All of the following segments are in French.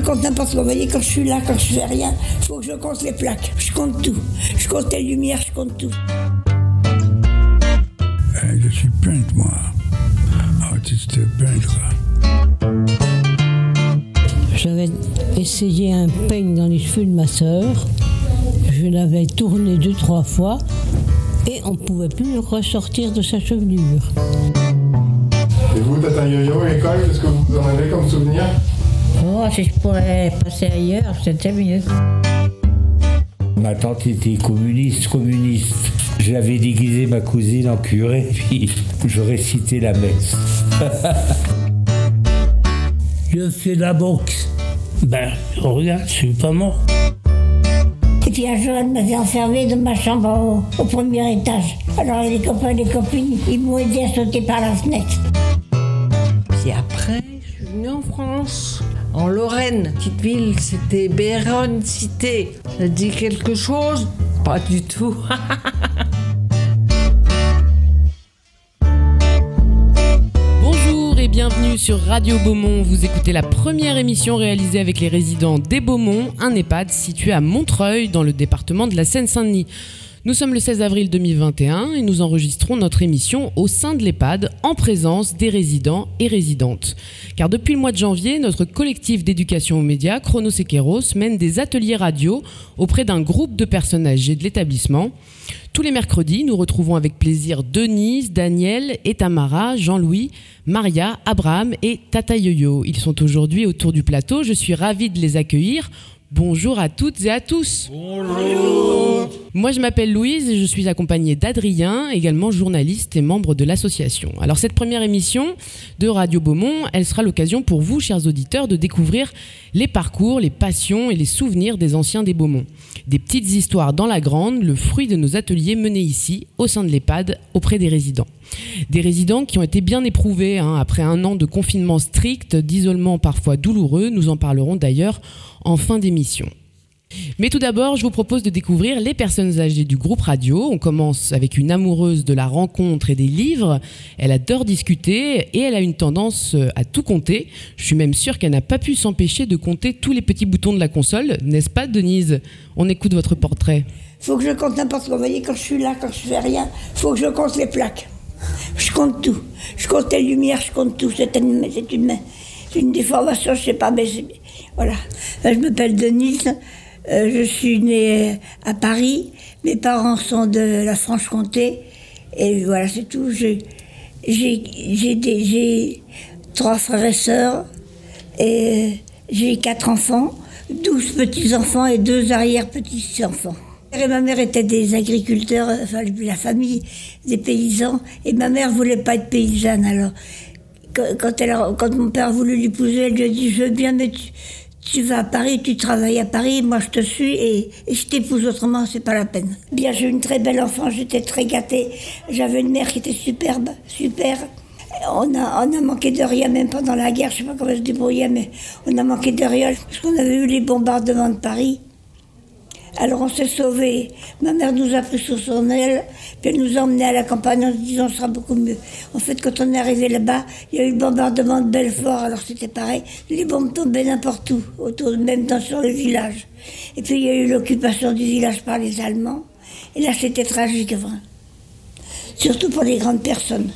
compte n'importe quoi. Vous voyez, quand je suis là, quand je fais rien, il faut que je compte les plaques. Je compte tout. Je compte les lumières, je compte tout. Euh, je suis peintre, moi. Artiste peintre. J'avais essayé un peigne dans les cheveux de ma sœur. Je l'avais tourné deux, trois fois et on ne pouvait plus le ressortir de sa chevelure. Et vous, Tata Yo-Yo, école, qu'est-ce que vous en avez comme souvenir? Oh, si je pourrais passer ailleurs, c'était mieux. Ma tante était communiste, communiste. J'avais déguisé ma cousine en curé, puis je récitais la messe. Je fais la boxe. Ben, regarde, je suis pas mort. Et puis un jour, elle m'avait enfermée dans ma chambre en haut, au premier étage. Alors les copains et les copines, ils m'ont aidé à sauter par la fenêtre. Puis après, je suis venue en France, en Lorraine, petite ville, c'était Béronne Cité. Ça dit quelque chose? Pas du tout. Bonjour et bienvenue sur Radio Beaumont. Vous écoutez la première émission réalisée avec les résidents des Beaumont, un EHPAD situé à Montreuil dans le département de la Seine-Saint-Denis. Nous sommes le 16 avril 2021 et nous enregistrons notre émission au sein de l'EHPAD en présence des résidents et résidentes. Car depuis le mois de janvier, notre collectif d'éducation aux médias, Chronos Equeros, mène des ateliers radio auprès d'un groupe de personnes âgées de l'établissement. Tous les mercredis, nous retrouvons avec plaisir Denise, Daniel et Tamara, Jean-Louis, Maria, Abraham et Tata Yo-Yo. Ils sont aujourd'hui autour du plateau. Je suis ravie de les accueillir. Bonjour à toutes et à tous. Bonjour. Moi, je m'appelle Louise et je suis accompagnée d'Adrien, également journaliste et membre de l'association. Alors, cette première émission de Radio Beaumont, elle sera l'occasion pour vous, chers auditeurs, de découvrir les parcours, les passions et les souvenirs des anciens des Beaumont. Des petites histoires dans la grande, le fruit de nos ateliers menés ici, au sein de l'EHPAD, auprès des résidents. Des résidents qui ont été bien éprouvés hein, après un an de confinement strict, d'isolement parfois douloureux. Nous en parlerons d'ailleurs en fin d'émission. Mais tout d'abord, je vous propose de découvrir les personnes âgées du groupe radio. On commence avec une amoureuse de la rencontre et des livres. Elle adore discuter et elle a une tendance à tout compter. Je suis même sûre qu'elle n'a pas pu s'empêcher de compter tous les petits boutons de la console, n'est-ce pas Denise? On écoute votre portrait. Faut que je compte n'importe quoi. Vous voyez, quand je suis là, quand je fais rien, faut que je compte les plaques. Je compte tout. Je compte les lumières, je compte tout. C'est une, une, déformation, je sais pas, mais voilà. Euh, Je m'appelle Denise. Euh, je suis née à Paris. Mes parents sont de la Franche-Comté. Et voilà, c'est tout. J'ai trois frères et sœurs. Et j'ai quatre enfants, douze petits-enfants et deux arrière-petits-enfants. Et ma mère était des agriculteurs, enfin la famille des paysans, et ma mère voulait pas être paysanne. Alors, quand, mon père voulu l'épouser, elle lui a dit Je veux bien, mais tu, vas à Paris, tu travailles à Paris, moi je te suis, et, je t'épouse autrement, c'est pas la peine. Bien, j'ai eu une très belle enfant, j'étais très gâtée. J'avais une mère qui était superbe, super. On a, manqué de rien, même pendant la guerre, je sais pas comment elle se débrouillait, mais on a manqué de rien, parce qu'on avait eu les bombardements de Paris. Alors on s'est sauvés. Ma mère nous a pris sous son aile, puis elle nous a emmenés à la campagne en se disant ce sera beaucoup mieux. En fait, quand on est arrivé là-bas, il y a eu le bombardement de Belfort, alors c'était pareil. Les bombes tombaient n'importe où, autour, même dans, sur le village. Et puis il y a eu l'occupation du village par les Allemands. Et là, c'était tragique, vraiment. Surtout pour les grandes personnes.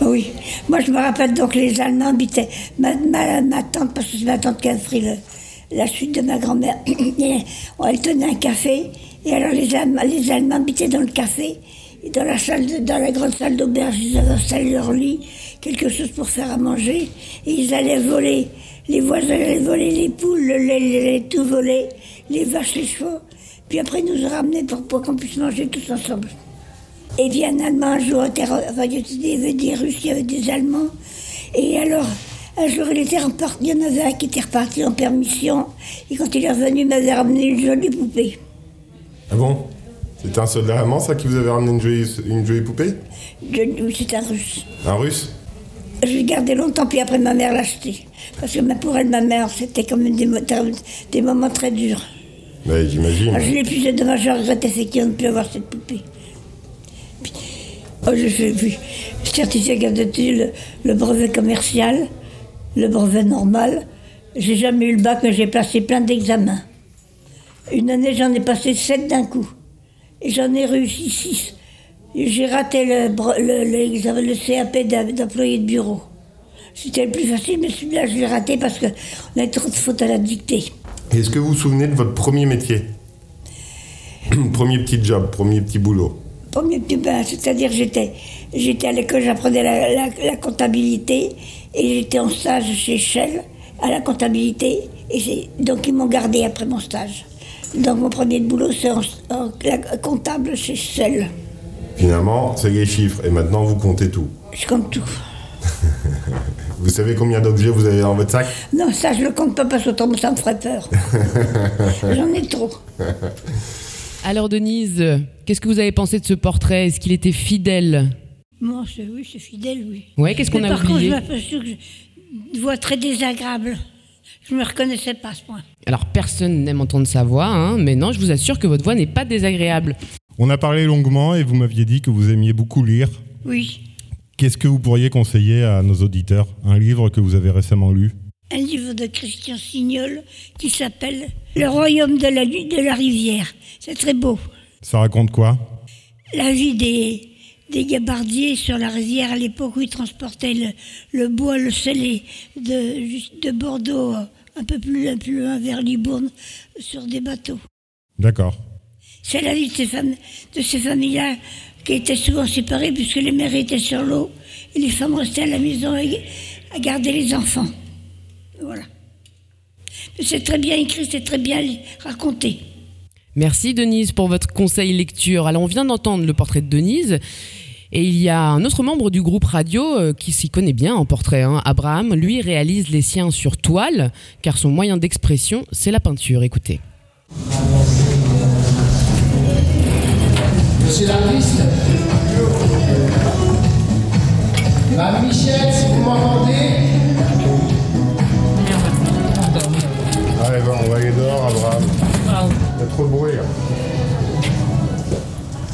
Ah Oui, moi je me rappelle donc les Allemands habitaient. Ma, ma, ma tante, parce que c'est ma tante qui a pris le- la chute de ma grand-mère, et elle tenait un café, et alors les Allemands, les habitaient dans le café, dans la, grande salle d'auberge, ils avaient installé leur lit, quelque chose pour faire à manger, et ils allaient voler, les voisins allaient voler les poules, le lait, le lait, tout voler, les vaches, les chevaux, puis après ils nous ramenés pour, pour qu'on puisse manger tous ensemble. Et puis un Allemand un jour était, enfin, il y avait des Russes, il y avait des Allemands. Et alors, un jour, il était reparti, il y en avait un qui était reparti en permission. Et quand il est revenu, il m'avait ramené une jolie poupée. Ah bon? C'était un soldat allemand, ça, qui vous avait ramené une jolie, une jolie poupée? Oui, c'est un Russe. Un russe? Je l'ai gardé longtemps, puis après, ma mère l'a acheté. Parce que pour elle, ma mère, c'était quand même des, mo- des moments très durs. Bah, j'imagine. Je l'ai plus, c'est dommage, je regrette effectivement de ne plus avoir cette poupée. Puis, oh, je fais puis, certificat d'études, le, le brevet commercial, le brevet normal, J'ai jamais eu le bac, mais j'ai passé plein d'examens. Une année, j'en ai passé sept d'un coup. Et j'en ai réussi six. J'ai raté le, le, l'examen- le CAP d'employé de bureau. C'était le plus facile, mais celui-là, je l'ai raté parce qu'on avait trop de fautes à la dictée. Est-ce que vous vous souvenez de votre premier métier? Premier petit job, premier petit boulot. Premier petit bain, c'est-à-dire j'étais, j'étais à l'école, j'apprenais la, la- la comptabilité et j'étais en stage chez Shell à la comptabilité et c'est- donc ils m'ont gardé après mon stage. Donc mon premier boulot c'est en, comptable chez Shell. Finalement, c'est les chiffres. Et maintenant, vous comptez tout. Je compte tout. Vous savez combien d'objets vous avez dans votre sac? Non, ça je le compte pas parce que ça me ferait peur. J'en ai trop. Alors Denise, qu'est-ce que vous avez pensé de ce portrait? Est-ce qu'il était fidèle? Moi, c'est, oui, c'est fidèle, oui. Ouais, qu'est-ce qu'on Mais a par contre, oublié je m'aperçois que j'ai une voix très désagréable. Je me reconnaissais pas à ce point. Alors personne n'aime entendre sa voix, hein, mais non, je vous assure que votre voix n'est pas désagréable. On a parlé longuement et vous m'aviez dit que vous aimiez beaucoup lire. Oui. Qu'est-ce que vous pourriez conseiller à nos auditeurs? Un livre que vous avez récemment lu? Un livre de Christian Signol qui s'appelle Le royaume de la, de la rivière. C'est très beau. Ça raconte quoi? La vie des, des gabardiers sur la rivière à l'époque où ils transportaient le, le bois, le scellé de, de Bordeaux un peu plus, loin vers Libourne sur des bateaux. D'accord. C'est la vie de ces, femmes, de ces familles-là qui étaient souvent séparées puisque les mères étaient sur l'eau et les femmes restaient à la maison à garder les enfants. Voilà. C'est très bien écrit, c'est très bien raconté. Merci Denise pour votre conseil lecture. Alors on vient d'entendre le portrait de Denise. Et il y a un autre membre du groupe radio euh, qui s'y connaît bien en portrait. hein. Abraham, lui, réalise les siens sur toile, car son moyen d'expression, c'est la peinture. Écoutez. Monsieur l'artiste Madame Michel, si vous m'entendez Allez, bon, on va aller dehors, Abraham. Il y a trop de bruit. là.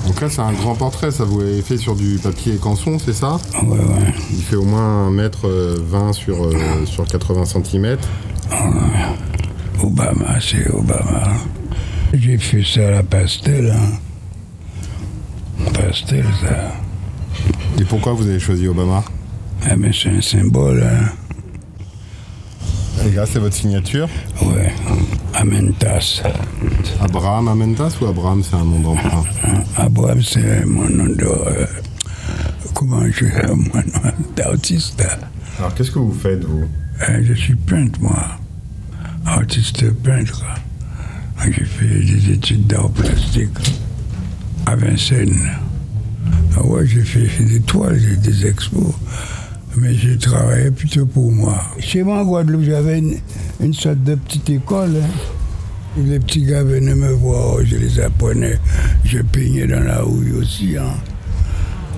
Donc là, c'est un grand portrait, ça vous l'avez fait sur du papier canson, c'est ça? Ouais, ouais. Il fait au moins 1m20 sur, euh, sur 80 cm. Obama, c'est Obama. J'ai fait ça à la pastel, hein. Pastel, ça. Et pourquoi vous avez choisi Obama? Ah, mais c'est un symbole, hein. C'est votre signature Ouais. Amentas. Abraham Amentas ou Abraham, c'est un nom d'emprunt Abraham, c'est mon nom de. euh, comment je. Mon nom d'artiste. Alors, qu'est-ce que vous faites, vous Euh, Je suis peintre, moi. Artiste peintre. J'ai fait des études d'art plastique à Vincennes. Ah ouais, j'ai fait, des toiles, des expos. Mais j'ai travaillé plutôt pour moi. Chez moi, en Guadeloupe, j'avais une, sorte de petite école. hein. Les petits gars venaient me voir, je les apprenais. Je peignais dans la houille aussi. hein.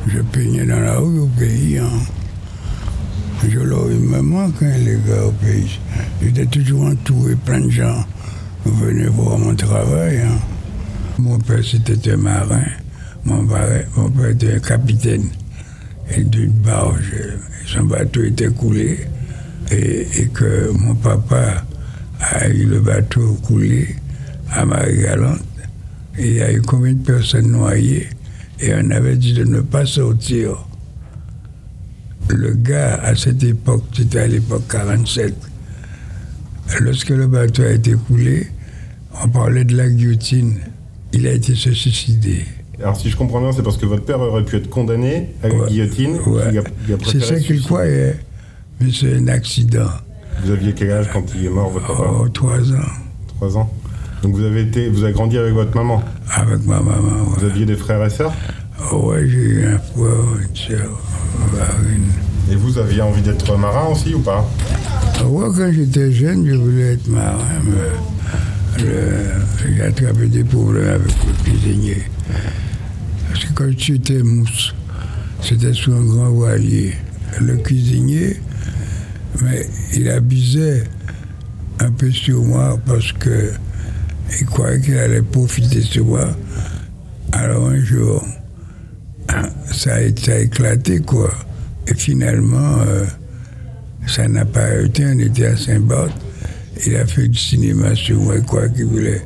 Je peignais dans la houille au pays. hein. Je leur, me manque, hein, les gars, au pays. J'étais toujours entouré, plein de gens venaient voir mon travail. Mon père, c'était un marin. Mon père, mon père était un capitaine d'une barge. Son bateau était coulé et, que mon papa a eu le bateau coulé à Marie-Galante. Il y a eu combien de personnes noyées et on avait dit de ne pas sortir le gars, à cette époque, c'était à l'époque 47, lorsque le bateau a été coulé, on parlait de la guillotine. Il a été se. Alors, si je comprends bien, c'est parce que votre père aurait pu être condamné à la Ouais, guillotine. ouais. C'est ça qu'il croyait. Mais c'est un accident. Vous aviez quel âge quand il est mort, votre papa Oh, trois ans. Trois ans. Donc, vous avez, été, vous avez grandi avec votre maman. Avec ma maman, Vous ouais. aviez des frères et sœurs Oh, ouais, j'ai eu un frère, une soeur, une- Et vous aviez envie d'être marin aussi ou pas Moi, quand j'étais jeune, je voulais être marin, mais j'ai attrapé des problèmes avec le cuisinier. Parce que quand j'étais mousse, c'était sur un grand voilier. Le cuisinier, mais il abusait un peu sur moi parce que il croyait qu'il allait profiter sur moi. Alors un jour, ça a, ça a éclaté, quoi. Et finalement, euh, ça n'a pas été, on était à Saint-Barth. Il a fait du cinéma sur moi, quoi, qu'il voulait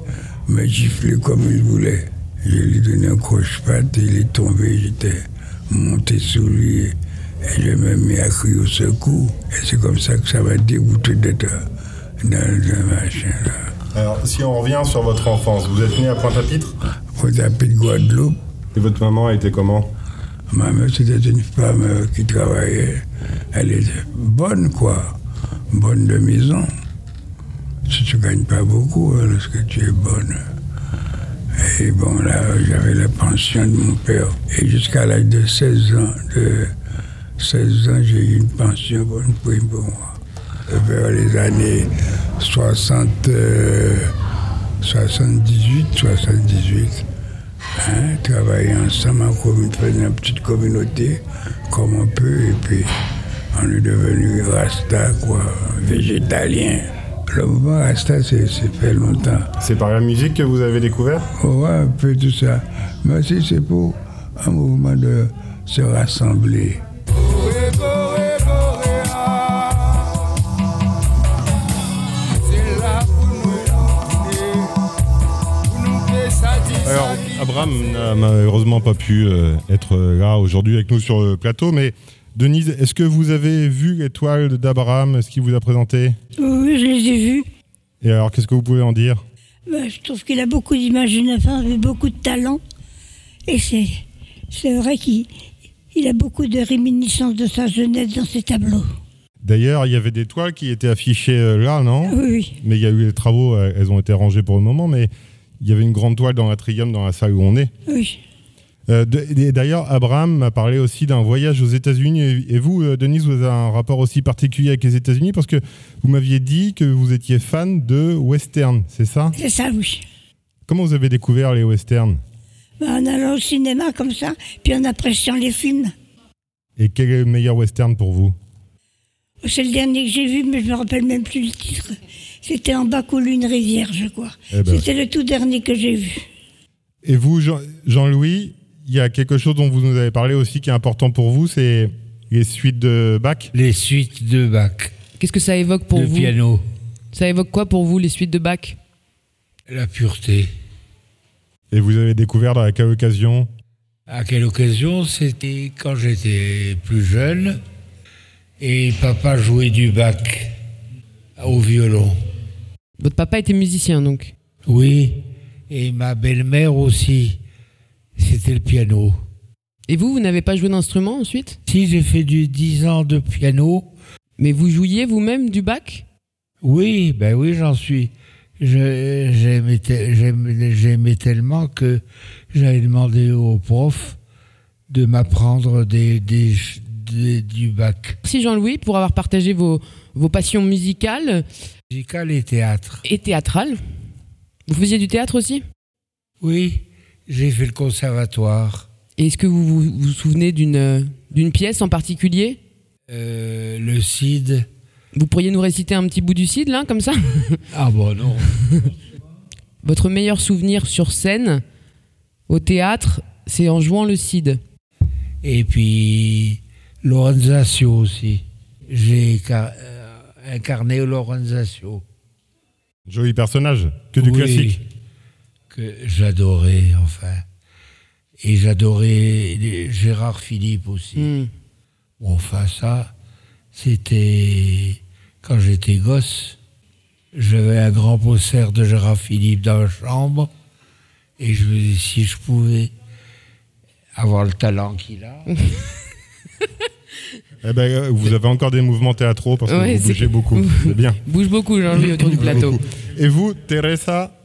me gifler comme il voulait. Je lui ai donné un croche-patte, il est tombé, j'étais monté sur lui et je me mis à crier au secours. Et c'est comme ça que ça m'a dégoûté d'être dans le machin là. Alors, si on revient sur votre enfance, vous êtes né à Pointe-à-Pitre? Pointe-à-Pitre, Guadeloupe. Et votre maman été comment? Ma mère, c'était une femme euh, qui travaillait. Elle était bonne, quoi. Bonne de maison. Si tu gagnes pas beaucoup, hein, lorsque tu es bonne. Et bon, là, j'avais la pension de mon père. Et jusqu'à l'âge de 16 ans, de 16 ans, j'ai eu une pension pour une pour moi. Vers les années 60, euh, 78, 78, hein, travailler ensemble en commune, une petite communauté, comme on peut, et puis on est devenu Rasta, quoi, végétalien. Le mouvement Rasta, c'est fait longtemps. C'est par la musique que vous avez découvert? Ouais, un peu tout ça. Mais aussi, c'est pour un mouvement de se rassembler. Alors, Abraham n'a malheureusement pas pu euh, être là aujourd'hui avec nous sur le plateau, mais Denise, est-ce que vous avez vu l'étoile d'Abraham Est-ce qu'il vous a présenté? Oui, je les ai vus. Et alors, qu'est-ce que vous pouvez en dire? Ben, je trouve qu'il a beaucoup d'imagination beaucoup de talent. Et c'est, c'est vrai qu'il il a beaucoup de réminiscences de sa jeunesse dans ses tableaux. D'ailleurs, il y avait des toiles qui étaient affichées euh, là, non? Oui, oui. Mais il y a eu les travaux, euh, elles ont été rangées pour le moment, mais il y avait une grande toile dans l'atrium, dans la salle où on est. Oui. Euh, D'ailleurs, Abraham m'a parlé aussi d'un voyage aux États-Unis. Et vous, euh, Denise, vous avez un rapport aussi particulier avec les États-Unis parce que vous m'aviez dit que vous étiez fan de western, c'est ça? C'est ça, oui. Comment vous avez découvert les westerns? Ben, en allant au cinéma comme ça, puis en appréciant les films. Et quel est le meilleur western pour vous? C'est le dernier que j'ai vu, mais je me rappelle même plus le titre. C'était en bas coule une rivière, je crois. Eh ben. C'était le tout dernier que j'ai vu. Et vous, Jean- Jean-Louis, il y a quelque chose dont vous nous avez parlé aussi qui est important pour vous, c'est les suites de Bach Les suites de Bach. Qu'est-ce que ça évoque pour le vous piano, Ça évoque quoi pour vous, les suites de Bach? La pureté. Et vous avez découvert à quelle occasion? À quelle occasion? C'était quand j'étais plus jeune et papa jouait du bac au violon. Votre papa était musicien, donc? Oui, et ma belle-mère aussi. C'était le piano. Et vous, vous n'avez pas joué d'instrument ensuite? Si j'ai fait du 10 ans de piano, Mais vous jouiez vous-même du Bach? Oui, ben oui, j'en suis. J'aimais te- j'aimais- j'aimais tellement que j'avais demandé au prof de m'apprendre des, des, des- du bac. Merci Jean-Louis pour avoir partagé vos, vos passions musicales Musical et théâtre. et théâtrales. Vous faisiez du théâtre aussi? Oui, j'ai fait le conservatoire. Et est-ce que vous vous, vous souvenez d'une d'une pièce en particulier? Euh, le CID. Vous pourriez nous réciter un petit bout du Cid, là, comme ça? Ah bon, non. Votre meilleur souvenir sur scène, au théâtre, c'est en jouant le Cid. Et puis, Lorenzaccio aussi. J'ai euh, incarné Lorenzaccio. Joli personnage, que du Oui, classique. Que j'adorais, enfin. Et j'adorais Gérard Philippe aussi. Hmm. Bon, enfin, ça, c'était quand j'étais gosse. J'avais un grand poster de Gérard Philippe dans la chambre. Et je me dis, si je pouvais avoir le talent qu'il a. Eh ben, vous avez encore des mouvements théâtraux parce que Ouais, vous bougez beaucoup. C'est bien. Bouge beaucoup, Jean-Louis, autour du plateau. Et vous, Teresa,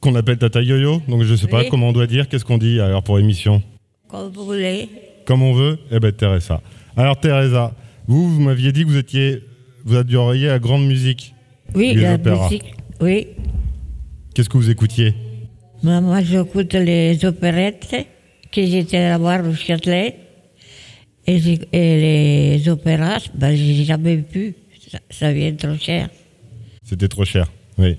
qu'on appelle Tata Yo-Yo, donc je sais pas Oui. comment on doit dire, qu'est-ce qu'on dit alors pour émission Comme vous voulez. Comme on veut Eh ben Teresa. Alors Teresa, vous, vous m'aviez dit que vous étiez, vous adoriez la grande musique. Oui, la opéras. musique. Oui. Qu'est-ce que vous écoutiez Moi, moi, j'écoute les opérettes que j'étais à voir au Châtelet. Et les opéras, ben, j'ai jamais pu. Ça, ça vient trop cher. C'était trop cher. Oui.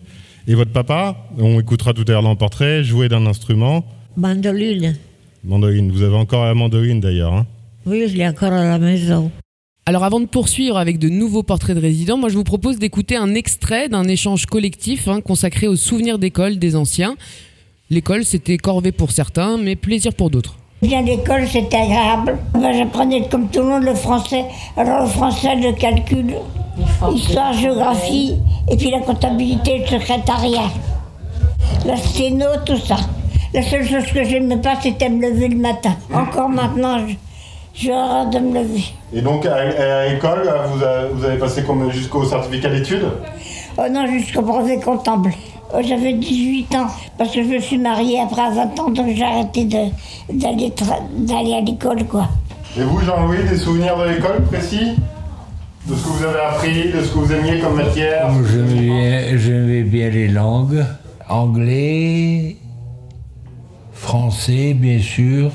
Et votre papa, on écoutera tout à l'heure dans le portrait, jouait d'un instrument, Mandoline. mandoline. Vous avez encore la mandoline d'ailleurs. hein Oui, je l'ai encore à la maison. Alors avant de poursuivre avec de nouveaux portraits de résidents, moi je vous propose d'écouter un extrait d'un échange collectif hein, consacré aux souvenirs d'école des anciens. L'école, c'était corvée pour certains, mais plaisir pour d'autres. Bien l'école, c'était agréable. Ben, J'apprenais comme tout le monde le français. Alors le français, le calcul, histoire, géographie, et puis la comptabilité, le secrétariat, la sténo, tout ça. La seule chose que j'aimais pas, c'était me lever le matin. Encore maintenant, j'ai horreur de me lever. Et donc, à, l'école, vous, avez- vous avez passé jusqu'au certificat d'études? Oh non, jusqu'au brevet comptable. Oh, J'avais 18 ans parce que je me suis mariée après à 20 ans, donc j'ai arrêté d'aller à l'école, quoi. Et vous, Jean-Louis, des souvenirs de l'école précis? De ce que vous avez appris, de ce que vous aimiez comme matière? J'aimais bien, bien les langues. Anglais, français, bien sûr.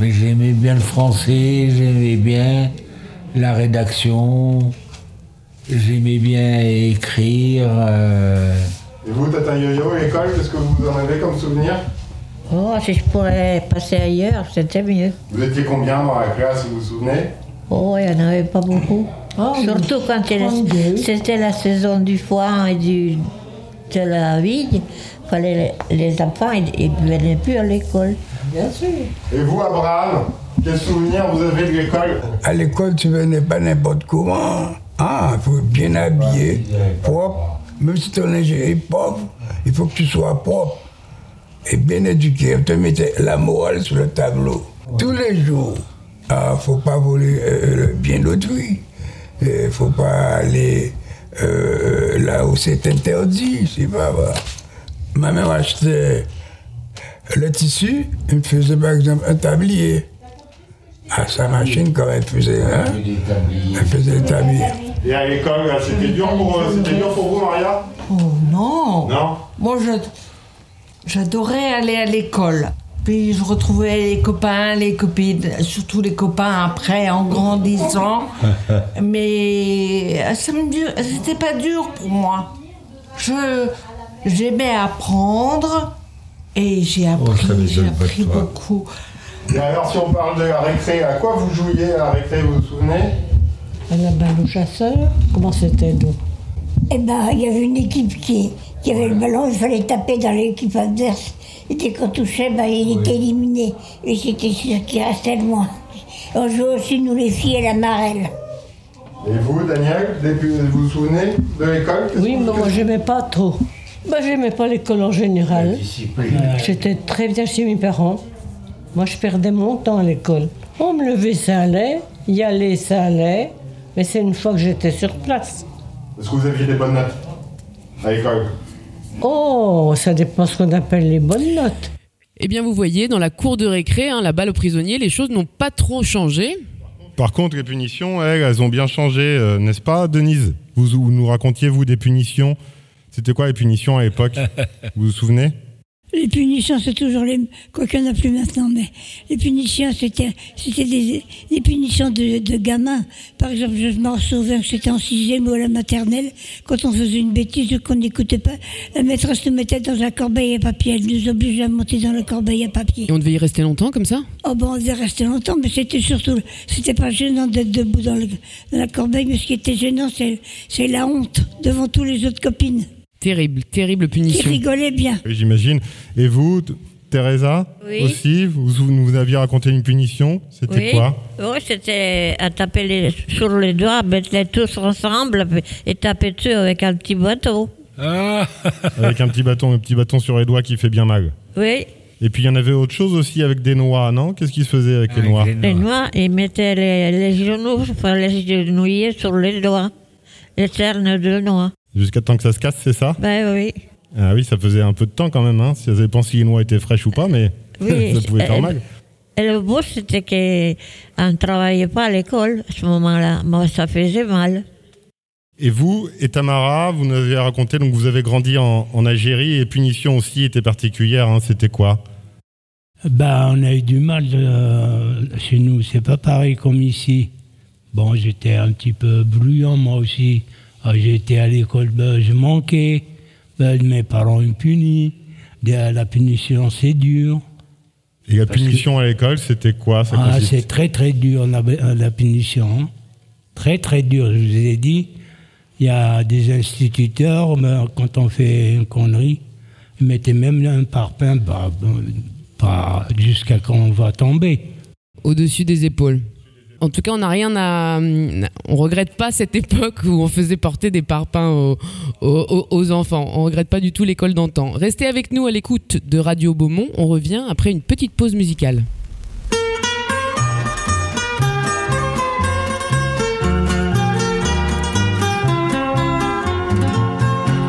Mais j'aimais bien le français, j'aimais bien la rédaction. J'aimais bien écrire. euh, Et vous, Tata Yo-Yo, l'école, qu'est-ce que vous en avez comme souvenir Oh, si je pourrais passer ailleurs, c'était mieux. Vous étiez combien dans la classe, vous vous souvenez Oh, il n'y en avait pas beaucoup. Surtout quand c'était la saison du foin et du, de la vigne. Fallait les, les enfants, ils ne venaient plus à l'école. Bien sûr. Et vous, Abraham, quels souvenirs vous avez de l'école À l'école, tu venais pas n'importe comment. Ah, il faut bien habillé, propre. Même si ton lingerie est pauvre, il faut que tu sois propre et bien éduqué. On te mettait la morale sur le tableau. Tous les jours. Ah, faut pas voler euh, le bien d'autrui. Il faut pas aller euh, là où c'est interdit. Pas. Ma mère achetait le tissu, elle me faisait par exemple un tablier. À sa machine, quand elle faisait, hein, elle faisait le tablier. Et à l'école, là, c'était dur, pour, euh, c'était dur pour vous, Maria Oh non Non Moi, je- j'adorais aller à l'école. Puis je retrouvais les copains, les copines, surtout les copains après, en grandissant. Mais euh, ça me dur- c'était pas dur pour moi. Je j'aimais apprendre et j'ai appris, j'ai appris beaucoup. Et alors, si on parle de la récré, à quoi vous jouiez à la récré, vous vous souvenez? À la balle au chasseur Comment c'était donc? Eh ben, il y avait une équipe qui, qui avait le ballon, il fallait taper dans l'équipe adverse. Et dès qu'on touchait, ben, il était éliminé. Et c'était sûr qu'il restait loin. On jouait aussi, nous les filles, à la marelle. Et vous, Daniel, depuis- vous vous souvenez de l'école? Oui, mais moi j'aimais pas trop. Moi j'aimais pas l'école en général. J'étais très bien chez mes parents. Moi je perdais mon temps à l'école. On me levait, ça allait. Y aller, ça allait. Mais c'est une fois que j'étais sur place. Est-ce que vous aviez des bonnes notes à l'école? Oh, ça dépend ce qu'on appelle les bonnes notes. Eh bien, vous voyez, dans la cour de récré, hein, la balle aux prisonniers, les choses n'ont pas trop changé. Par contre, les punitions, elles, elles ont bien changé, euh, n'est-ce pas, Denise? Vous, vous nous racontiez, vous, des punitions? C'était quoi les punitions à l'époque? Vous vous souvenez? Les punitions, c'est toujours les quoi qu'il n'y en a plus maintenant, mais les punitions, c'était c'était des, des punitions de, de gamins. Par exemple, je m'en souviens que c'était en sixième ou à la maternelle, quand on faisait une bêtise ou qu'on n'écoutait pas, la maîtresse nous mettait dans un corbeil à papier. Elle nous obligeait à monter dans le corbeil à papier. Et on devait y rester longtemps comme ça? Oh bon, on devait rester longtemps, mais c'était surtout, c'était pas gênant d'être debout dans, le, dans la corbeille, mais ce qui était gênant, c'est c'est la honte devant tous les autres copines Terrible, terrible qui punition. rigolaient bien. Oui, j'imagine. Et vous, Teresa Oui. Aussi, vous, vous nous aviez raconté une punition. C'était Oui. quoi Oui, c'était à taper les- sur les doigts, mettre les tous ensemble et taper dessus avec un petit bateau. Avec un petit bâton, un petit bâton sur les doigts qui fait bien mal. Oui, Et puis il y en avait autre chose aussi avec des noix, non? Qu'est-ce qui se faisait avec les noix les noix, ils mettaient les, les genoux, enfin les genouillers sur les doigts, les cernes de noix. Jusqu'à temps que ça se casse, c'est ça Ben oui. Ah oui, ça faisait un peu de temps quand même, hein. Ça dépend si les noix étaient fraîches ou pas, mais Oui, ça pouvait faire mal. Et le beau, c'était qu'on ne travaillait pas à l'école à ce moment-là. Moi, ça faisait mal. Et vous, et Tamara, vous nous avez raconté, donc vous avez grandi en, en Algérie et les punitions aussi étaient particulières, hein. C'était quoi Ben, on a eu du mal euh, chez nous, c'est pas pareil comme ici. Bon, j'étais un petit peu bruyant moi aussi. Ah, été à l'école, ben, je manquais. Ben, mes parents me punissent. De- La punition, c'est dur. Et la punition à l'école, c'était quoi? Ça Ah, c'est très très dur la, la punition. hein. Très très dur, je vous ai dit. Il y a des instituteurs, mais quand on fait une connerie, ils mettaient même un parpaing bah, bah, jusqu'à quand on va tomber. Au-dessus des épaules. En tout cas, on n'a rien à. On regrette pas cette époque où on faisait porter des parpaings aux, enfants. On regrette pas du tout l'école d'antan. Restez avec nous à l'écoute de Radio Beaumont. On revient après une petite pause musicale.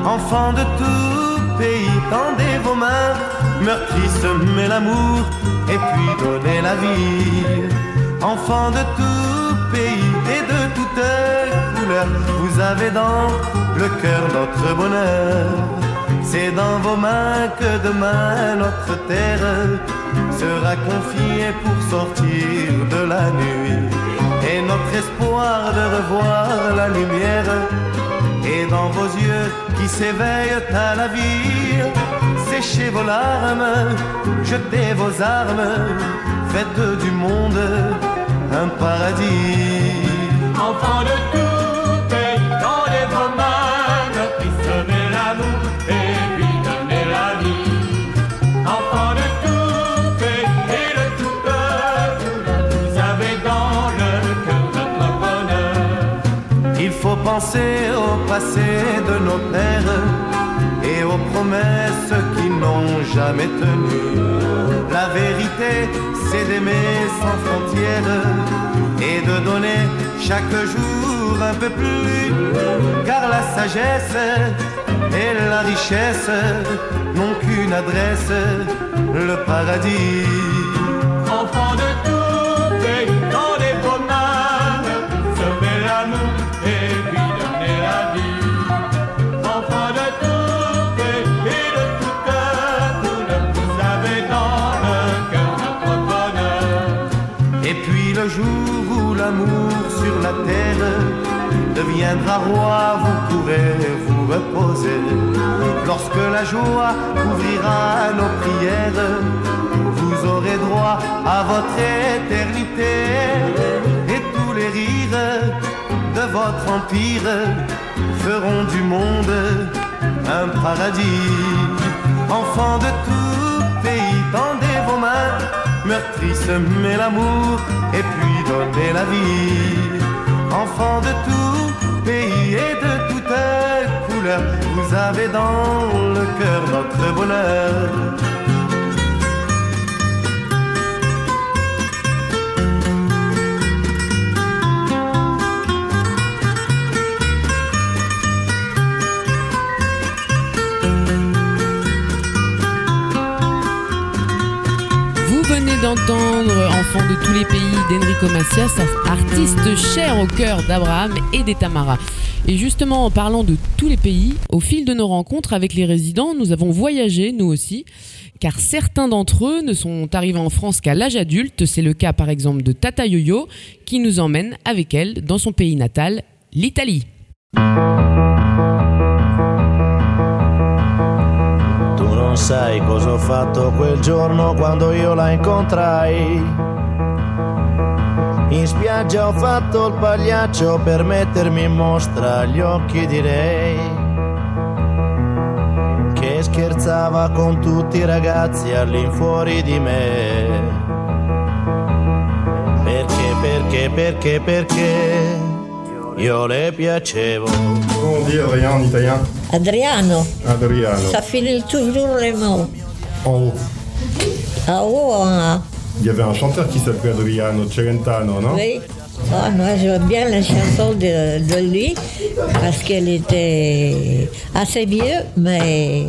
Enfants de tout pays, tendez vos mains, meurtri, semez l'amour et puis donnez la vie. Enfants de tout pays et de toutes couleurs, vous avez dans le cœur notre bonheur. C'est dans vos mains que demain notre terre sera confiée pour sortir de la nuit. Et notre espoir de revoir la lumière et dans vos yeux qui s'éveillent à la vie, séchez vos larmes, jetez vos armes, faites du monde un paradis. Enfants de tout pays, tendez vos mains, semez l'amour et puis donnez la vie. Enfants de tout pays et de tout peuple, vous avez dans le cœur notre bonheur. Il faut penser au passé de nos pères et aux promesses qui n'ont jamais tenu. La vérité, c'est d'aimer sans frontières et de donner chaque jour un peu plus. Car la sagesse et la richesse n'ont qu'une adresse, le paradis. Deviendra roi, vous pourrez vous reposer. Lorsque la joie couvrira nos prières, vous aurez droit à votre éternité. Et tous les rires de votre empire feront du monde un paradis. Enfants de tout pays, tendez vos mains, meurtri, semez l'amour et puis donnez la vie. Enfants de tout et de toute couleur, vous avez dans le cœur notre bonheur. Vous venez d'entendre Enfants de tous les pays d'Enrico Macias, artiste cher au cœur d'Abraham et des Tamara. Et justement, en parlant de tous les pays, au fil de nos rencontres avec les résidents, nous avons voyagé, nous aussi, car certains d'entre eux ne sont arrivés en France qu'à l'âge adulte. C'est le cas par exemple de Tata Yo-Yo, qui nous emmène avec elle dans son pays natal, l'Italie. In spiaggia ho fatto il pagliaccio per mettermi in mostra agli occhi di lei. Che scherzava con tutti i ragazzi all'infuori di me. Perché, perché, perché, perché io le piacevo. Comment on dit Adrien en italien Adriano, Adriano. ça finit toujours les mots. En haut. En haut, en A. Il y avait un chanteur qui s'appelait Adriano Celentano, non? Oui. Ah, moi, j'aime bien la chanson de, de lui parce qu'elle était assez vieux, mais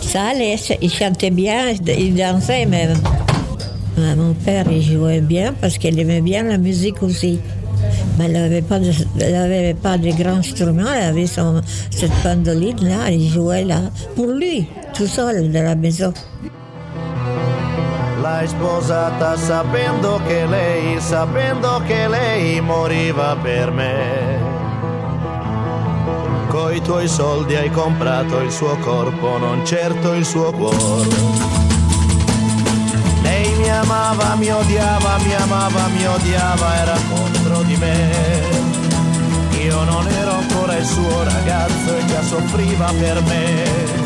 ça allait. Il chantait bien, il dansait même. Ah, Mon père, il jouait bien parce qu'il aimait bien la musique aussi. Mais elle n'avait pas, de, elle avait pas de grands instruments, elle avait son, cette bandoline là, il jouait là, pour lui, tout seul, dans la maison. L'hai sposata sapendo che lei, sapendo che lei moriva per me. Coi tuoi soldi hai comprato il suo corpo, non certo il suo cuore. Lei mi amava, mi odiava, mi amava, mi odiava, era contro di me. io non ero ancora il suo ragazzo e già soffriva per me.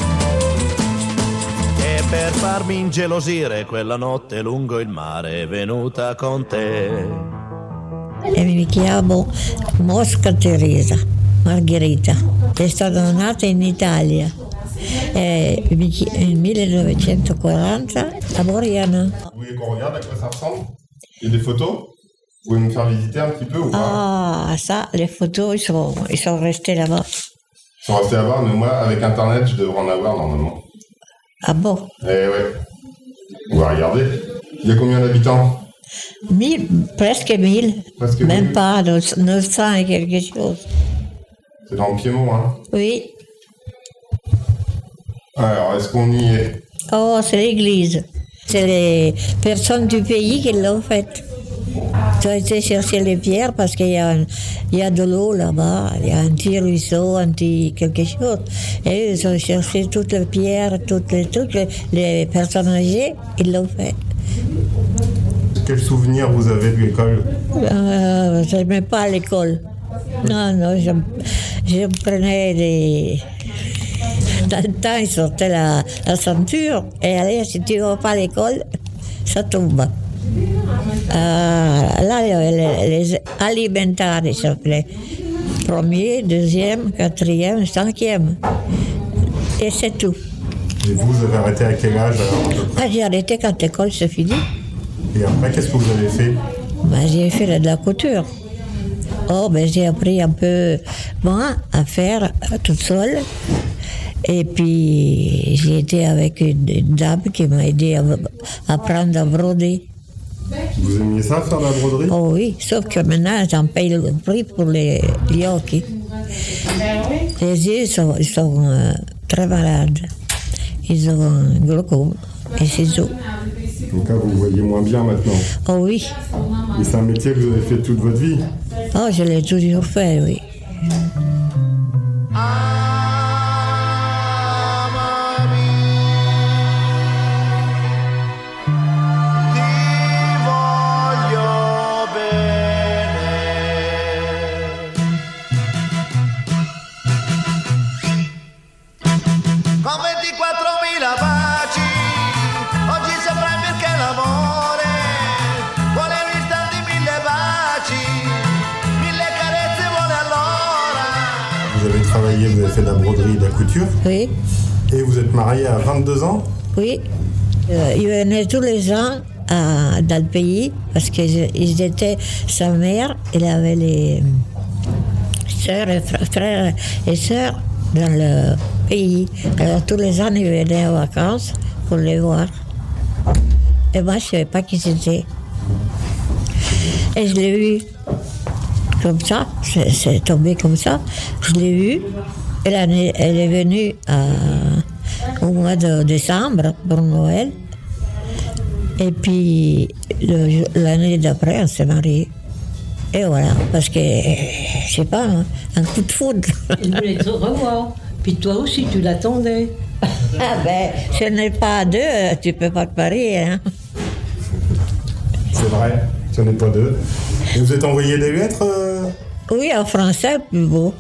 Per farmi ingelosire quella notte lungo il mare è venuta con te. E mi chiamo Mosca Teresa Margherita. È stata nata in Italia eh, nel 1940 a Boriana. Vous voulez qu'on regarde à quoi ça ressemble Il y a des photos Vous pouvez nous faire visiter un petit peu ou pas Ah, ça, les photos, ils sont, ils sont restés là-bas. Ils sont restés voir, mais moi, avec Internet, je devrais en avoir normalement. Ah bon? Eh ouais. On va regarder. Il y a combien d'habitants? Mille, presque mille. Presque Même pas, 900 et quelque chose. C'est dans le Piémont, hein? Oui. Alors, est-ce qu'on y est? Oh, c'est l'église. C'est les personnes du pays qui l'ont faite. Ils ont été chercher les pierres parce qu'il y, y a de l'eau là-bas, il y a un petit ruisseau, un petit quelque chose. Et ils ont cherché toutes les pierres, toutes les trucs, les, les personnes âgées, ils l'ont fait. Quel souvenir vous avez de l'école Euh, je n'aimais pas l'école. Non, non, je, prenais des... Dans le temps, ils sortaient la, la ceinture et allez, si tu ne vas pas à l'école, ça tombe. Ah, là, les, alimentaires, ils s'appelaient. Premier, deuxième, quatrième, cinquième. Et c'est tout. Et vous, vous avez arrêté à quel âge Ah, j'ai arrêté quand l'école se finit. Et après, qu'est-ce que vous avez fait? Ben, j'ai fait de la couture. Oh, ben, j'ai appris un peu, moi, à faire euh, toute seule. Et puis, j'ai été avec une, une dame qui m'a aidé à à apprendre à broder. Vous aimiez ça, faire de la broderie? Oh oui, sauf que maintenant, j'en paye le prix pour les gnocchis. Les yeux sont, ils sont euh, très malades. Ils ont un glaucome et c'est tout. Donc là, vous voyez moins bien maintenant. Oh oui, Et c'est un métier que vous avez fait toute votre vie? Oh, je l'ai toujours fait, oui. Voglio fait de la broderie et de la couture Oui. Et vous êtes marié à 22 ans Oui, Euh, ils venaient tous les ans à- dans le pays parce qu'ils ils étaient, sa mère, elle avait les sœurs et fr- frères et sœurs dans le pays. Alors tous les ans, ils venaient en vacances pour les voir. Et moi, je ne savais pas qui c'était. Et je l'ai vu comme ça, c'est tombé comme ça. Je l'ai vue. Elle, est- elle est venue à- au mois de décembre pour Noël. Et puis l'année d'après, on s'est mariés. Et voilà, parce que, je sais pas, hein, un coup de foudre. Il voulait te revoir. Puis toi aussi, tu l'attendais. Ah ben, ce n'est pas deux, tu peux pas te marier. Hein. C'est vrai, ce n'est pas deux. Et vous êtes envoyé des lettres euh? Oui, en français, plus beau.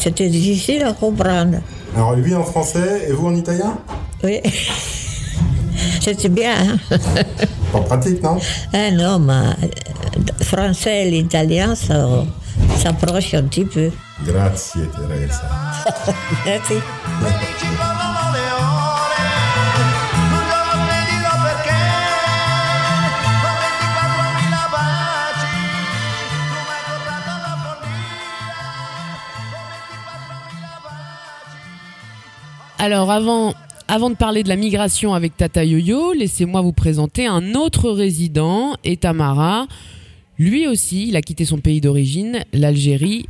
C'était difficile à comprendre. Alors lui en français et vous en italien? Oui. C'était bien. Hein? Pas pratique, non? Ah non, mais français et l'italien ça s'approchent un petit peu. Grazie Teresa. Merci. Alors avant, avant de parler de la migration avec Tata Yo-Yo, laissez-moi vous présenter un autre résident, Etamara. Lui aussi, il a quitté son pays d'origine, l'Algérie,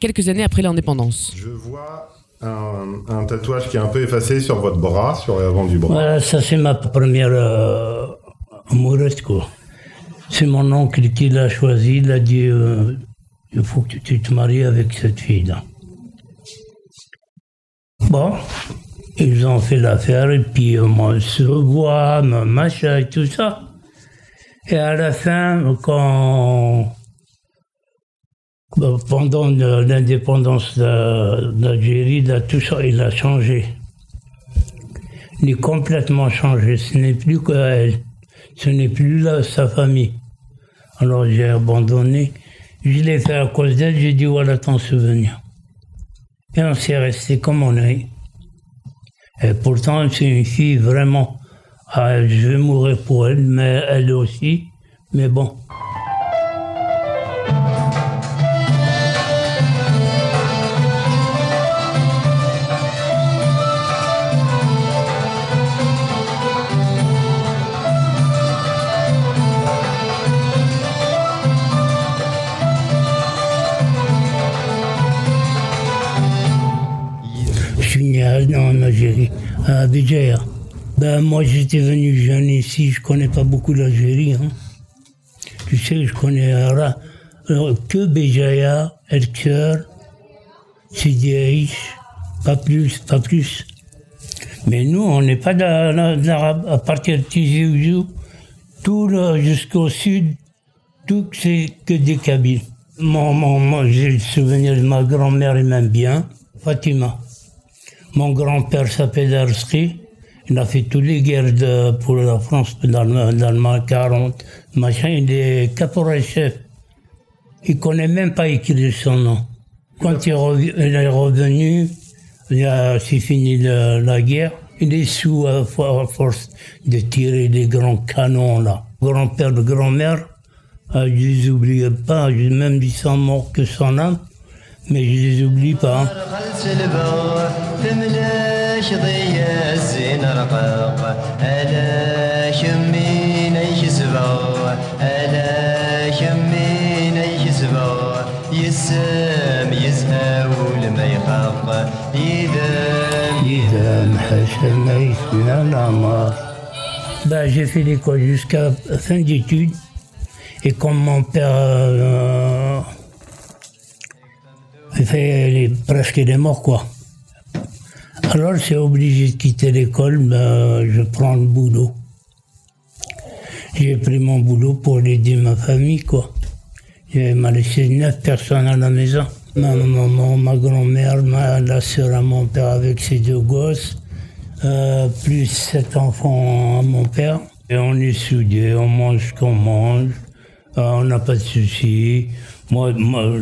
quelques années après l'indépendance. Je vois un, un tatouage qui est un peu effacé sur votre bras, sur l'avant du bras. Voilà, ça c'est ma première euh, amoureuse, quoi. C'est mon oncle qui l'a choisi, il a dit euh, il faut que tu te maries avec cette fille-là. Bon, ils ont fait l'affaire et puis euh, on se revoit, ma- machin tout ça. Et à la fin, quand bah, pendant l'indépendance d'Algérie, tout ça, il a changé. Il est complètement changé. Ce n'est plus que elle. Ce n'est plus sa famille. Alors j'ai abandonné. Je l'ai fait à cause d'elle. J'ai dit voilà ton souvenir. Et on s'est resté comme on est. Et pourtant, c'est une fille vraiment. ah, je vais mourir pour elle, mais elle aussi. Mais bon. À- en Algérie, à Béjaïa. Ben, moi, j'étais venu jeune ici, je connais pas beaucoup l'Algérie. hein. Tu sais, je connais euh, que Béjaïa, El Kher, Sidi pas plus, pas plus. Mais nous, on n'est pas d'A- d'Arabe. À partir de Tizi tout jusqu'au sud, tout c'est que des Kabyles. Mon, mon- moi, j'ai le souvenir de ma grand-mère, elle m'aime bien, Fatima. Mon grand-père s'appelle Arski. Il a fait toutes les guerres pour la France le 40. Machin, il est caporal-chef. Il connaît même pas écrire son nom. Quand il, il est revenu, il a- c'est fini la guerre. Il est sous à, à force de tirer des grands canons là. Grand-père de grand-mère, ah, je les oubliais pas. J'ai même dit sans mort que son âme, mais je les oublie pas. Ben, j'ai fait l'école jusqu'à fin d'études et comme mon père euh, il fait, presque il est mort, quoi. Alors, j'ai obligé de quitter l'école, ben, je prends le boulot. J'ai pris mon boulot pour aider ma famille, quoi. Il m'a laissé neuf personnes à la maison. Ma maman, ma grand-mère, ma, la sœur à mon père avec ses deux gosses, euh, plus sept enfants à mon père. Et on est soudés, on mange ce qu'on mange, euh, on n'a pas de soucis. Moi, moi,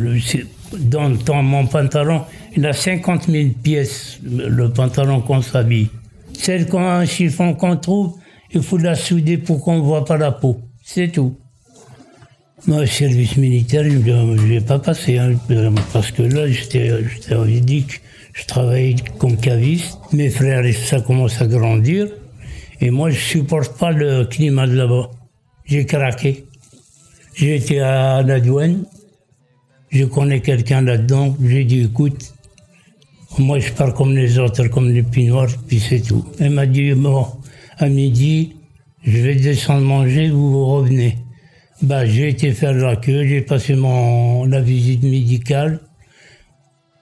dans, mon pantalon, il a 50 000 pièces, le pantalon qu'on s'habille. Celle qu'on chiffon qu'on trouve, il faut la souder pour qu'on ne voit pas la peau. C'est tout. Moi, service militaire, je ne vais pas passer, hein, parce que là, j'étais j'étais véridique. Je travaillais comme caviste. Mes frères, ça commence à grandir. Et moi, je supporte pas le climat de là-bas. J'ai craqué. J'ai été à la douane. Je connais quelqu'un là-dedans. J'ai dit, écoute, moi, je pars comme les autres, comme les pinoirs, puis c'est tout. Elle m'a dit, bon, à midi, je vais descendre manger, vous, vous revenez. Bah, j'ai été faire la queue, j'ai passé mon, la visite médicale.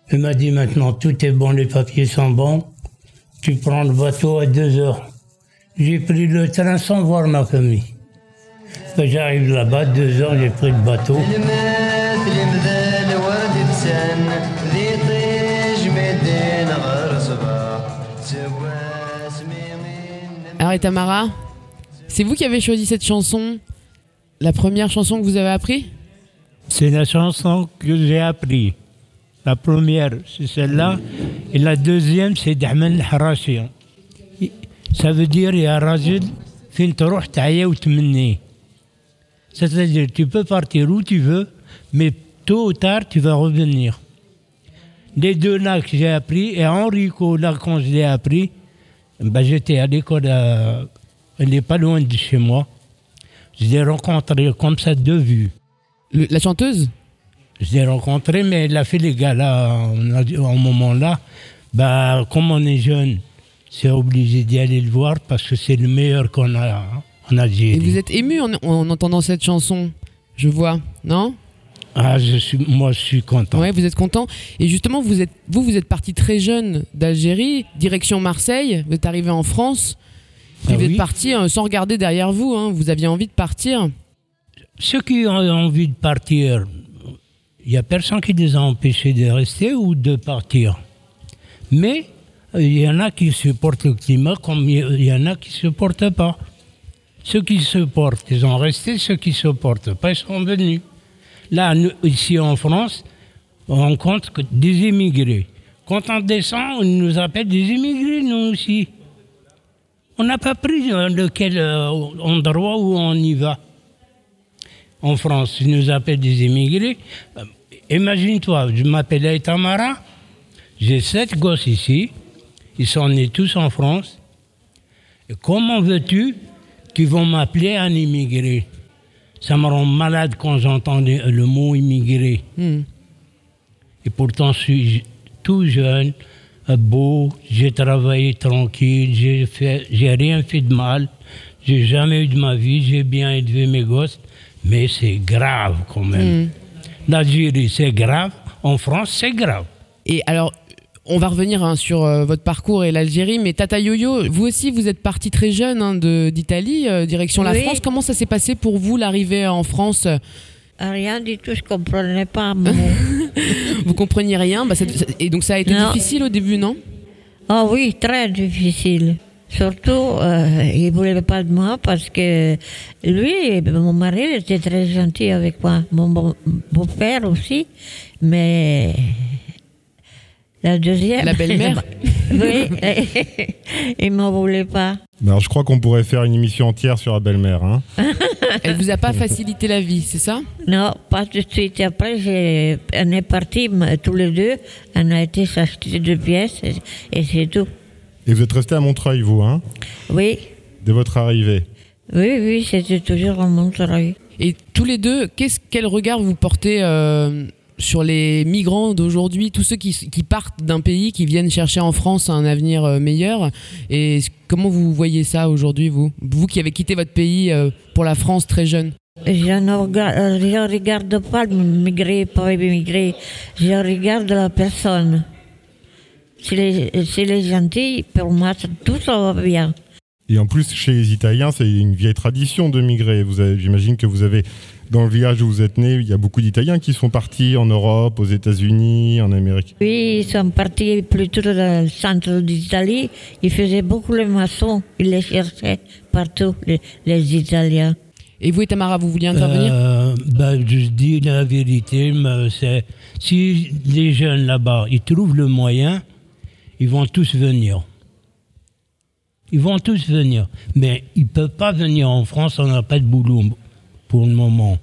Elle m'a dit maintenant tout est bon, les papiers sont bons. Tu prends le bateau à deux heures. J'ai pris le train sans voir ma famille. Bah, J'arrive là-bas, deux heures, j'ai pris le bateau. Et Tamara, c'est vous qui avez choisi cette chanson, la première chanson que vous avez appris? C'est la chanson que j'ai appris. La première, c'est celle-là. Et la deuxième, c'est Dahman Harashi. Ça veut dire, il y a Rajid, c'est-à-dire, tu peux partir où tu veux, mais tôt ou tard, tu vas revenir. Les deux là que j'ai appris, et Enrico là quand je l'ai appris, ben, j'étais à l'école, à- elle n'est pas loin de chez moi. Je l'ai rencontré comme ça de vue. la chanteuse? Je l'ai rencontrée, mais elle a fait les galas en, en moment-là. Bah, comme on est jeune, c'est obligé d'y aller le voir parce que c'est le meilleur qu'on a en Algérie. Et vous êtes ému en, en entendant cette chanson, je vois, non? Ah, je suis, moi, je suis content. Ouais, vous êtes content. Et justement, vous êtes, vous, vous êtes parti très jeune d'Algérie, direction Marseille. Vous êtes arrivé en France. Ah vous êtes oui. parti euh, sans regarder derrière vous. hein. Vous aviez envie de partir. Ceux qui ont envie de partir, Il n'y a personne qui les a empêchés de rester ou de partir. Mais euh, il y en a qui supportent le climat comme il y en a qui ne supportent pas. Ceux qui supportent, ils ont resté. Ceux qui ne supportent pas, ils sont venus. Là, nous, ici en France, on rencontre que des immigrés. Quand on descend, on nous appelle des immigrés, nous aussi. On n'a pas pris euh, lequel euh, endroit où on y va. En France, ils nous appellent des immigrés. Euh, Imagine-toi, je m'appelle Aitamara, j'ai sept gosses ici, ils sont nés tous en France. Comment veux-tu qu'ils vont m'appeler un immigré? Ça me rend malade quand j'entends le mot immigré. Et pourtant, je suis tout jeune, beau, j'ai travaillé tranquille, j'ai fait, j'ai rien fait de mal, j'ai jamais eu de ma vie, j'ai bien élevé mes gosses, mais c'est grave quand même. L'Algérie, c'est grave, en France, c'est grave. Et alors, on va revenir hein, sur euh, votre parcours et l'Algérie, mais Tata Yo-Yo, vous aussi, vous êtes parti très jeune hein, d'Italie, euh, direction la Oui. France. Comment ça s'est passé pour vous, l'arrivée en France? Rien du tout, je comprenais pas un mot. Vous compreniez rien? Bah, ça- Et donc ça a été Non. difficile au début, non? Ah oui, très difficile. Surtout, euh, il ne voulait pas de moi parce que lui, mon mari, il était très gentil avec moi. Mon beau- beau-père aussi. Mais la deuxième. La belle-mère Oui, il ne m'en voulait pas. Alors, je crois qu'on pourrait faire une émission entière sur la belle-mère. Hein. Elle vous a pas facilité la vie, c'est ça? Non, pas tout de suite. Après, j'ai- on est partis tous les deux. On a été s'acheter deux pièces et, c'est tout. Et vous êtes resté à Montreuil, vous, hein, Oui, dès votre arrivée. oui, oui, c'était toujours en Montreuil. Et tous les deux, qu'est-ce, quel regard vous portez euh, sur les migrants d'aujourd'hui, tous ceux qui, qui partent d'un pays, qui viennent chercher en France un avenir euh, meilleur Et comment vous voyez ça aujourd'hui, vous? Vous qui avez quitté votre pays euh, pour la France très jeune? Je ne regarde, je regarde pas le migré, pas immigré. Je regarde la personne. S'il est, s'il est gentil, pour moi, tout ça va bien. Et en plus, chez les Italiens, c'est une vieille tradition de migrer. J'imagine que vous avez, dans le village où vous êtes né, il y a beaucoup d'Italiens qui sont partis en Europe, aux États-Unis, en Amérique. Oui, ils sont partis plutôt dans le centre d'Italie. Ils faisaient beaucoup les maçons. Ils les cherchaient partout, les, les Italiens. Et vous, Tamara, vous vouliez intervenir Euh, bah, je dis la vérité, mais c'est si les jeunes là-bas, ils trouvent le moyen, ils vont tous venir. Ils vont tous venir. Mais ils ne peuvent pas venir en France, on n'a pas de boulot pour le moment.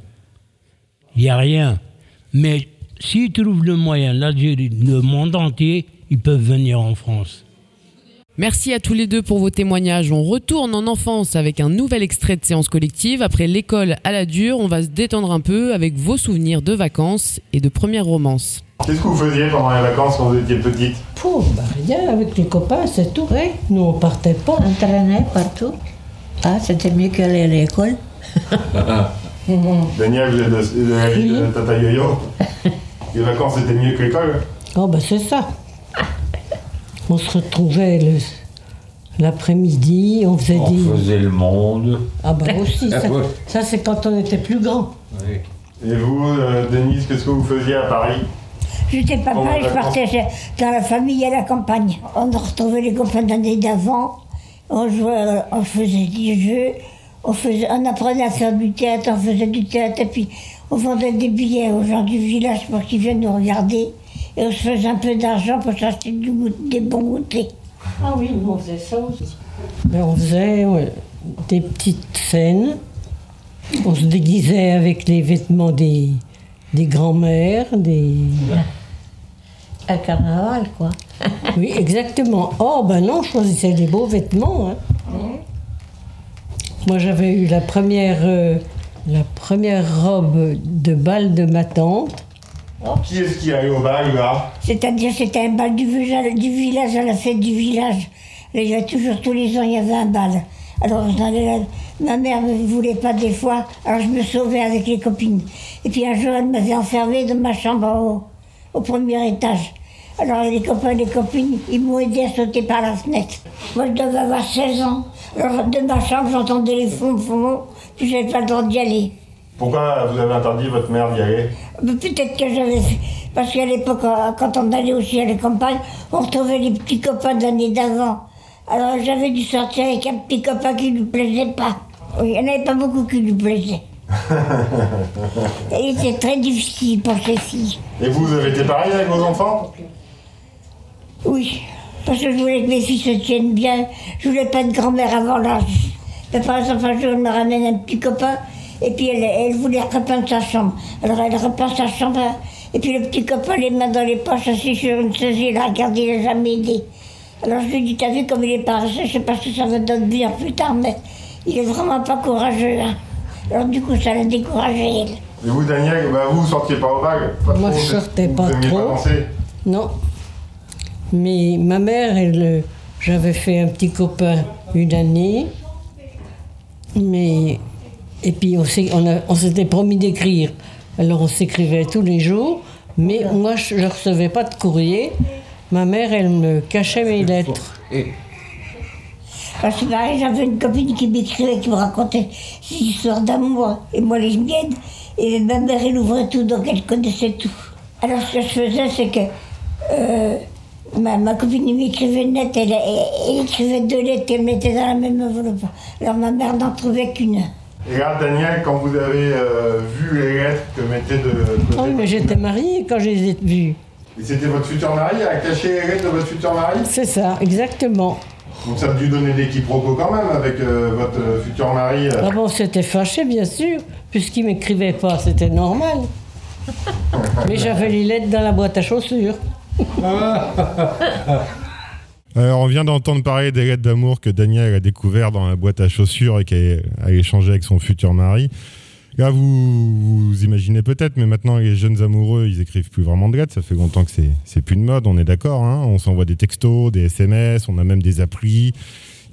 Il n'y a rien. Mais s'ils trouvent le moyen, l'Algérie, le monde entier, ils peuvent venir en France. Merci à tous les deux pour vos témoignages. On retourne en enfance avec un nouvel extrait de séance collective. Après l'école à la dure, on va se détendre un peu avec vos souvenirs de vacances et de premières romances. Qu'est-ce que vous faisiez pendant les vacances quand vous étiez petite? Pouh, bah rien, avec les copains, c'est tout. Nous, on partait pas. On traînait partout. Ah, c'était mieux qu'aller à l'école. Daniel, vous êtes de, de la ville de Tata Yo-Yo. Les vacances c'était mieux que l'école Oh, bah c'est ça. On se retrouvait le- l'après-midi, on faisait On des... faisait le monde. Ah bah aussi, ça, Ouais. ça, c'est quand on était plus grand. Et vous, euh, Denise, qu'est-ce que vous faisiez à Paris? J'étais les et je partais dans la famille à la campagne. On a retrouvé les copains d'année d'avant. On jouait, euh, on faisait des jeux. On, faisait, on apprenait à faire du théâtre, on faisait du théâtre. Et puis, on vendait des billets aux gens du village pour qu'ils viennent nous regarder. Et on se faisait un peu d'argent pour s'acheter du goût- des bons goûters. Ah oui, on faisait ça aussi. Mais on faisait ouais, des petites scènes. On se déguisait avec les vêtements des, des grands-mères, des... Un carnaval, quoi. Oui, exactement. Oh, ben non, je choisissais des beaux vêtements. hein. Moi, j'avais eu la première, euh, la première robe de bal de ma tante. Qui est-ce qui allait au bal là C'est-à-dire, c'était un bal du village, du village à la fête du village. Et il y avait toujours, tous les ans, il y avait un bal. Alors, allait ma mère ne voulait pas des fois, alors je me sauvais avec les copines. Et puis un jour, elle m'avait enfermée dans ma chambre en haut, au premier étage. Alors les copains et les copines, ils m'ont aidé à sauter par la fenêtre. Moi, je devais avoir 16 ans. Alors, de ma chambre, j'entendais les fonds, fonds, puis j'avais pas le droit d'y aller. Pourquoi vous avez interdit votre mère d'y aller? Mais Peut-être que j'avais. Parce qu'à l'époque, euh, quand on allait aussi à la campagne, on retrouvait les petits copains de l'année d'avant. Alors j'avais dû sortir avec un petit copain qui ne lui plaisait pas. Il n'y en avait pas beaucoup qui lui plaisaient. Et c'était très difficile pour ces filles. Et vous, vous avez été pareil avec vos enfants? Oui, parce que je voulais que mes filles se tiennent bien. Je voulais pas de grand-mère avant l'âge. Mais par exemple, un jour, elle me ramène un petit copain, et puis elle, elle voulait repeindre sa chambre. Alors elle repeint sa chambre, et puis le petit copain, les mains dans les poches, assis sur une chaise, il a regardé, il n'a jamais aidé. Alors je lui dis, t'as vu comme il est paresseux, je sais pas si ça va donner bien plus tard, mais il est vraiment pas courageux. hein. Alors du coup, ça l'a découragé, elle. Et vous, Daniel, bah, vous, vous sortiez pas au pas Moi, trop, je vous- sortais vous pas aimiez trop. danser Non. Mais ma mère, elle, j'avais fait un petit copain une année. Mais. Et puis on s'est- on a- on s'était promis d'écrire. Alors on s'écrivait tous les jours. Mais moi, je ne recevais pas de courrier. Ma mère, elle me cachait mes lettres. Parce que pareil, j'avais une copine qui m'écrivait, qui me racontait ses histoires d'amour, et moi les miennes. Et ma mère, elle ouvrait tout, donc elle connaissait tout. Alors ce que je faisais, c'est que euh, ma, ma copine m'écrivait une lettre, elle, elle- elle écrivait deux lettres, elle mettait dans la même enveloppe. Alors ma mère n'en trouvait qu'une. Et là, Daniel, quand vous avez euh, vu les lettres que mettait de Oh, mais j'étais mariée quand je les ai vues. Et c'était votre futur mari Elle a caché les lettres de votre futur mari? C'est ça, exactement. Donc ça a dû donner des quiproquos quand même avec euh, votre euh, futur mari. euh. Ah bon, c'était fâché, bien sûr, puisqu'il m'écrivait pas, c'était normal. Mais j'avais les lettres dans la boîte à chaussures. Alors, on vient d'entendre parler des lettres d'amour que Daniel a découvert dans la boîte à chaussures et qu'elle a échangé avec son futur mari. Là, vous, vous imaginez peut-être, mais maintenant, les jeunes amoureux, ils écrivent plus vraiment de lettres. Ça fait longtemps que c'est, plus de mode, on est d'accord. hein. on s'envoie des textos, des SMS, on a même des applis.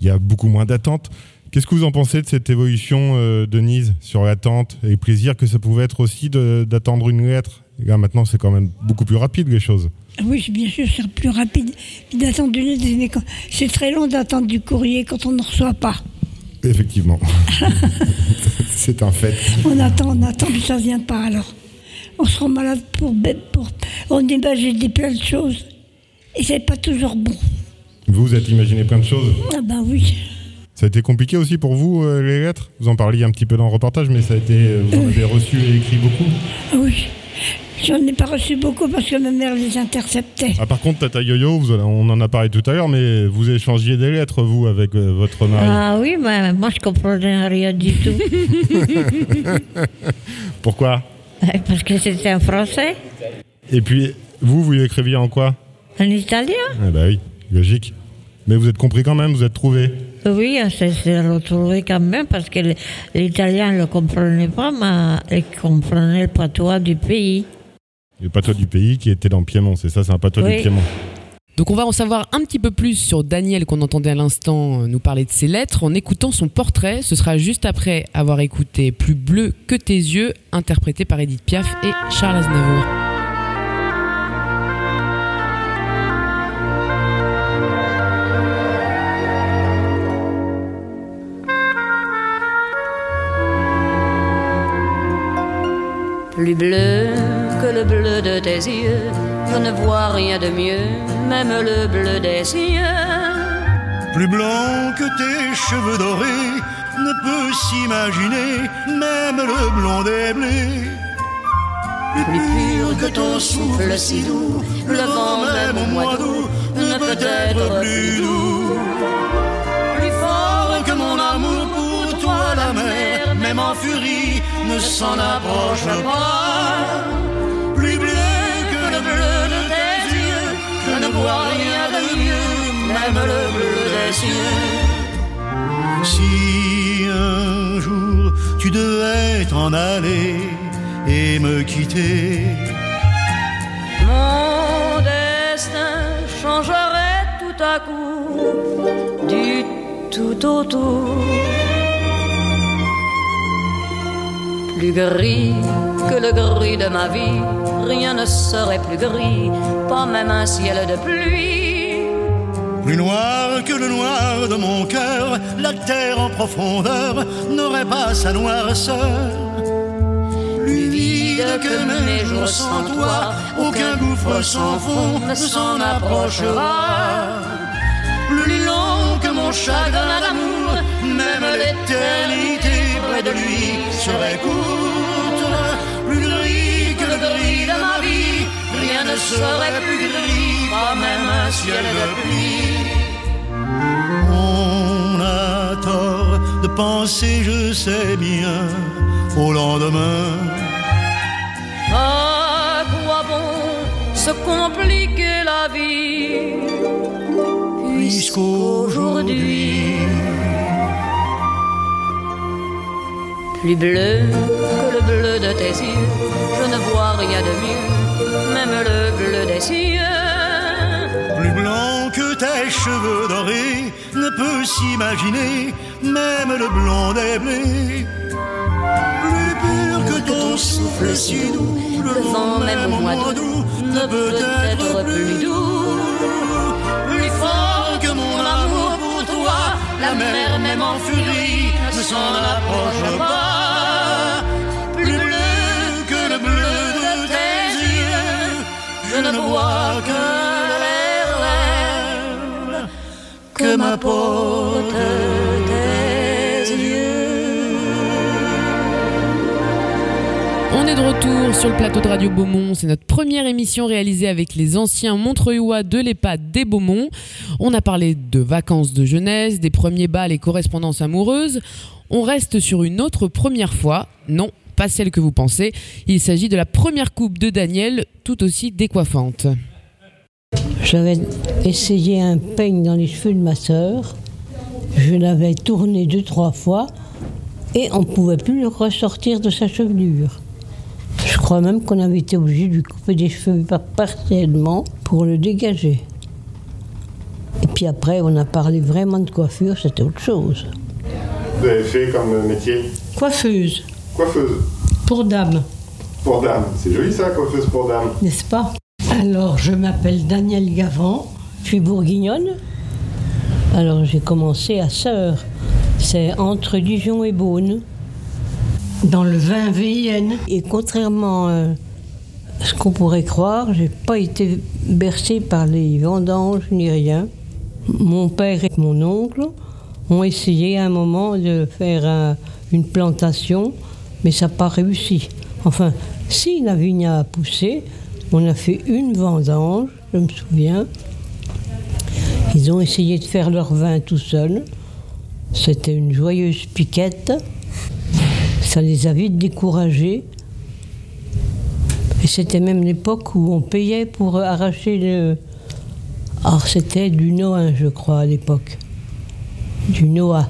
Il y a beaucoup moins d'attente. Qu'est-ce que vous en pensez de cette évolution, euh, Denise, sur l'attente et le plaisir que ça pouvait être aussi d'attendre une lettre? Là, maintenant, c'est quand même beaucoup plus rapide, les choses. Oui, bien sûr, c'est plus rapide d'attendre une C'est très long d'attendre du courrier quand on ne reçoit pas. Effectivement. c'est un fait. On attend, on attend, mais ça ne vient pas alors. On se rend malade pour. pour on imagine des plein de choses. Et c'est pas toujours bon. Vous, vous êtes imaginé plein de choses? Ah ben oui. Ça a été compliqué aussi pour vous, euh, les lettres? Vous en parliez un petit peu dans le reportage, mais ça a été, euh, vous en avez reçu et écrit beaucoup? Ah oui. J'en ai pas reçu beaucoup parce que ma mère les interceptait. Ah, par contre, Tata Yo-Yo, on en a parlé tout à l'heure, mais vous échangiez des lettres, vous, avec euh, votre mari. Ah oui, mais moi je comprenais rien du tout. Pourquoi? Parce que c'était en français, Et puis, vous, vous écriviez en quoi? En italien. Ah bah oui, logique. Mais vous êtes compris quand même, vous êtes trouvé. Oui, on s'est s'est retrouvé quand même parce que l'italien ne le comprenait pas, mais il comprenait le patois du pays. Le patois du pays qui était dans Piémont, c'est ça, c'est un patois Oui. du Piémont. Donc on va en savoir un petit peu plus sur Daniel qu'on entendait à l'instant euh, nous parler de ses lettres en écoutant son portrait. Ce sera juste après avoir écouté Plus bleu que tes yeux, interprété par Edith Piaf et Charles Aznavour. Plus bleu que le bleu de tes yeux, je ne vois rien de mieux, même le bleu des cieux. Plus blanc que tes cheveux dorés ne peut s'imaginer, même le blond des blés. Plus pur que ton souffle si doux, le vent même au mois d'août ne peut être plus doux. Plus fort que mon amour pour toi, la mer, même en furie, ne s'en approche pas. Même le bleu des cieux. Si un jour tu devais t'en aller et me quitter, Mon destin changerait tout à coup du tout au tout. Plus gris que le gris de ma vie, rien ne serait plus gris, pas même un ciel de pluie. Plus noir que le noir de mon cœur, la terre en profondeur n'aurait pas sa noirceur. vide que mes jours sans toi, aucun gouffre sans fond ne s'en approchera. Plus long que mon chagrin d'amour, même l'éternité près de lui serait courte. Plus gris que le gris de ma vie, rien ne serait plus gris, pas même un ciel de pluie. Penser, je sais bien, au lendemain. À quoi bon se compliquer la vie Puisqu'aujourd'hui, plus bleu que le bleu de tes yeux, je ne vois rien de mieux, même le bleu des cieux. Plus blanc que tes cheveux dorés ne peut s'imaginer, même le blond des blés. Plus pur que ton souffle si doux, le vent même au mois d'août ne peut être plus doux. Plus fort que mon amour pour toi, la mer même en furie ne s'en approche pas. Plus bleu que le bleu de tes yeux, je ne vois que On est de retour sur le plateau de Radio Beaumont. C'est notre première émission réalisée avec les anciens Montreuillois de l'EHPAD des Beaumont. On a parlé de vacances de jeunesse, des premiers bals et correspondances amoureuses. On reste sur une autre première fois. Non, pas celle que vous pensez. Il s'agit de la première coupe de Daniel, tout aussi décoiffante. J'avais essayé un peigne dans les cheveux de ma sœur. Je l'avais tourné deux, trois fois et on ne pouvait plus le ressortir de sa chevelure. Je crois même qu'on avait été obligé de lui couper des cheveux par- partiellement pour le dégager. Et puis après, on a parlé vraiment de coiffure, c'était autre chose. Vous avez fait comme métier Coiffeuse, Coiffeuse. pour dame, Pour dame. C'est joli ça, coiffeuse pour dame. n'est-ce pas? Alors, je m'appelle Danielle Gavant, je suis bourguignonne. Alors, j'ai commencé à Sœur, c'est entre Dijon et Beaune, dans le vin VIN. Et contrairement euh, à ce qu'on pourrait croire, j'ai pas été bercée par les vendanges ni rien. Mon père et mon oncle ont essayé à un moment de faire un- une plantation, mais ça n'a pas réussi. Enfin, si la vigne a poussé, on a fait une vendange, je me souviens. Ils ont essayé de faire leur vin tout seuls. C'était une joyeuse piquette. Ça les a vite découragés. Et c'était même l'époque où on payait pour arracher le. Alors c'était du Noah, je crois, à l'époque. Du Noah.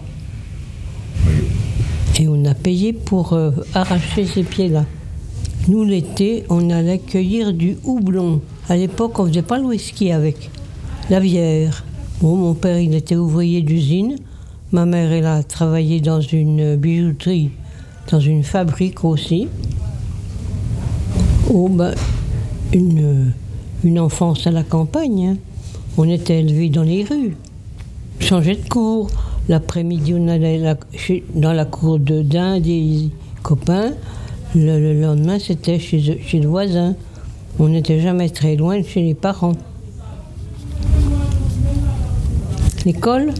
Et on a payé pour euh, arracher ces pieds-là. Nous, l'été, on allait cueillir du houblon. À l'époque, on ne faisait pas le whisky avec. La bière. Mon père, il était ouvrier d'usine. Ma mère, elle a travaillé dans une bijouterie, dans une fabrique aussi. Oh, ben, une, enfance à la campagne. hein. On était élevés dans les rues. Changeait de cours. L'après-midi, on allait dans la cour de d'un des copains. Le, le lendemain, c'était chez, chez le voisin. On n'était jamais très loin de chez les parents. L'école,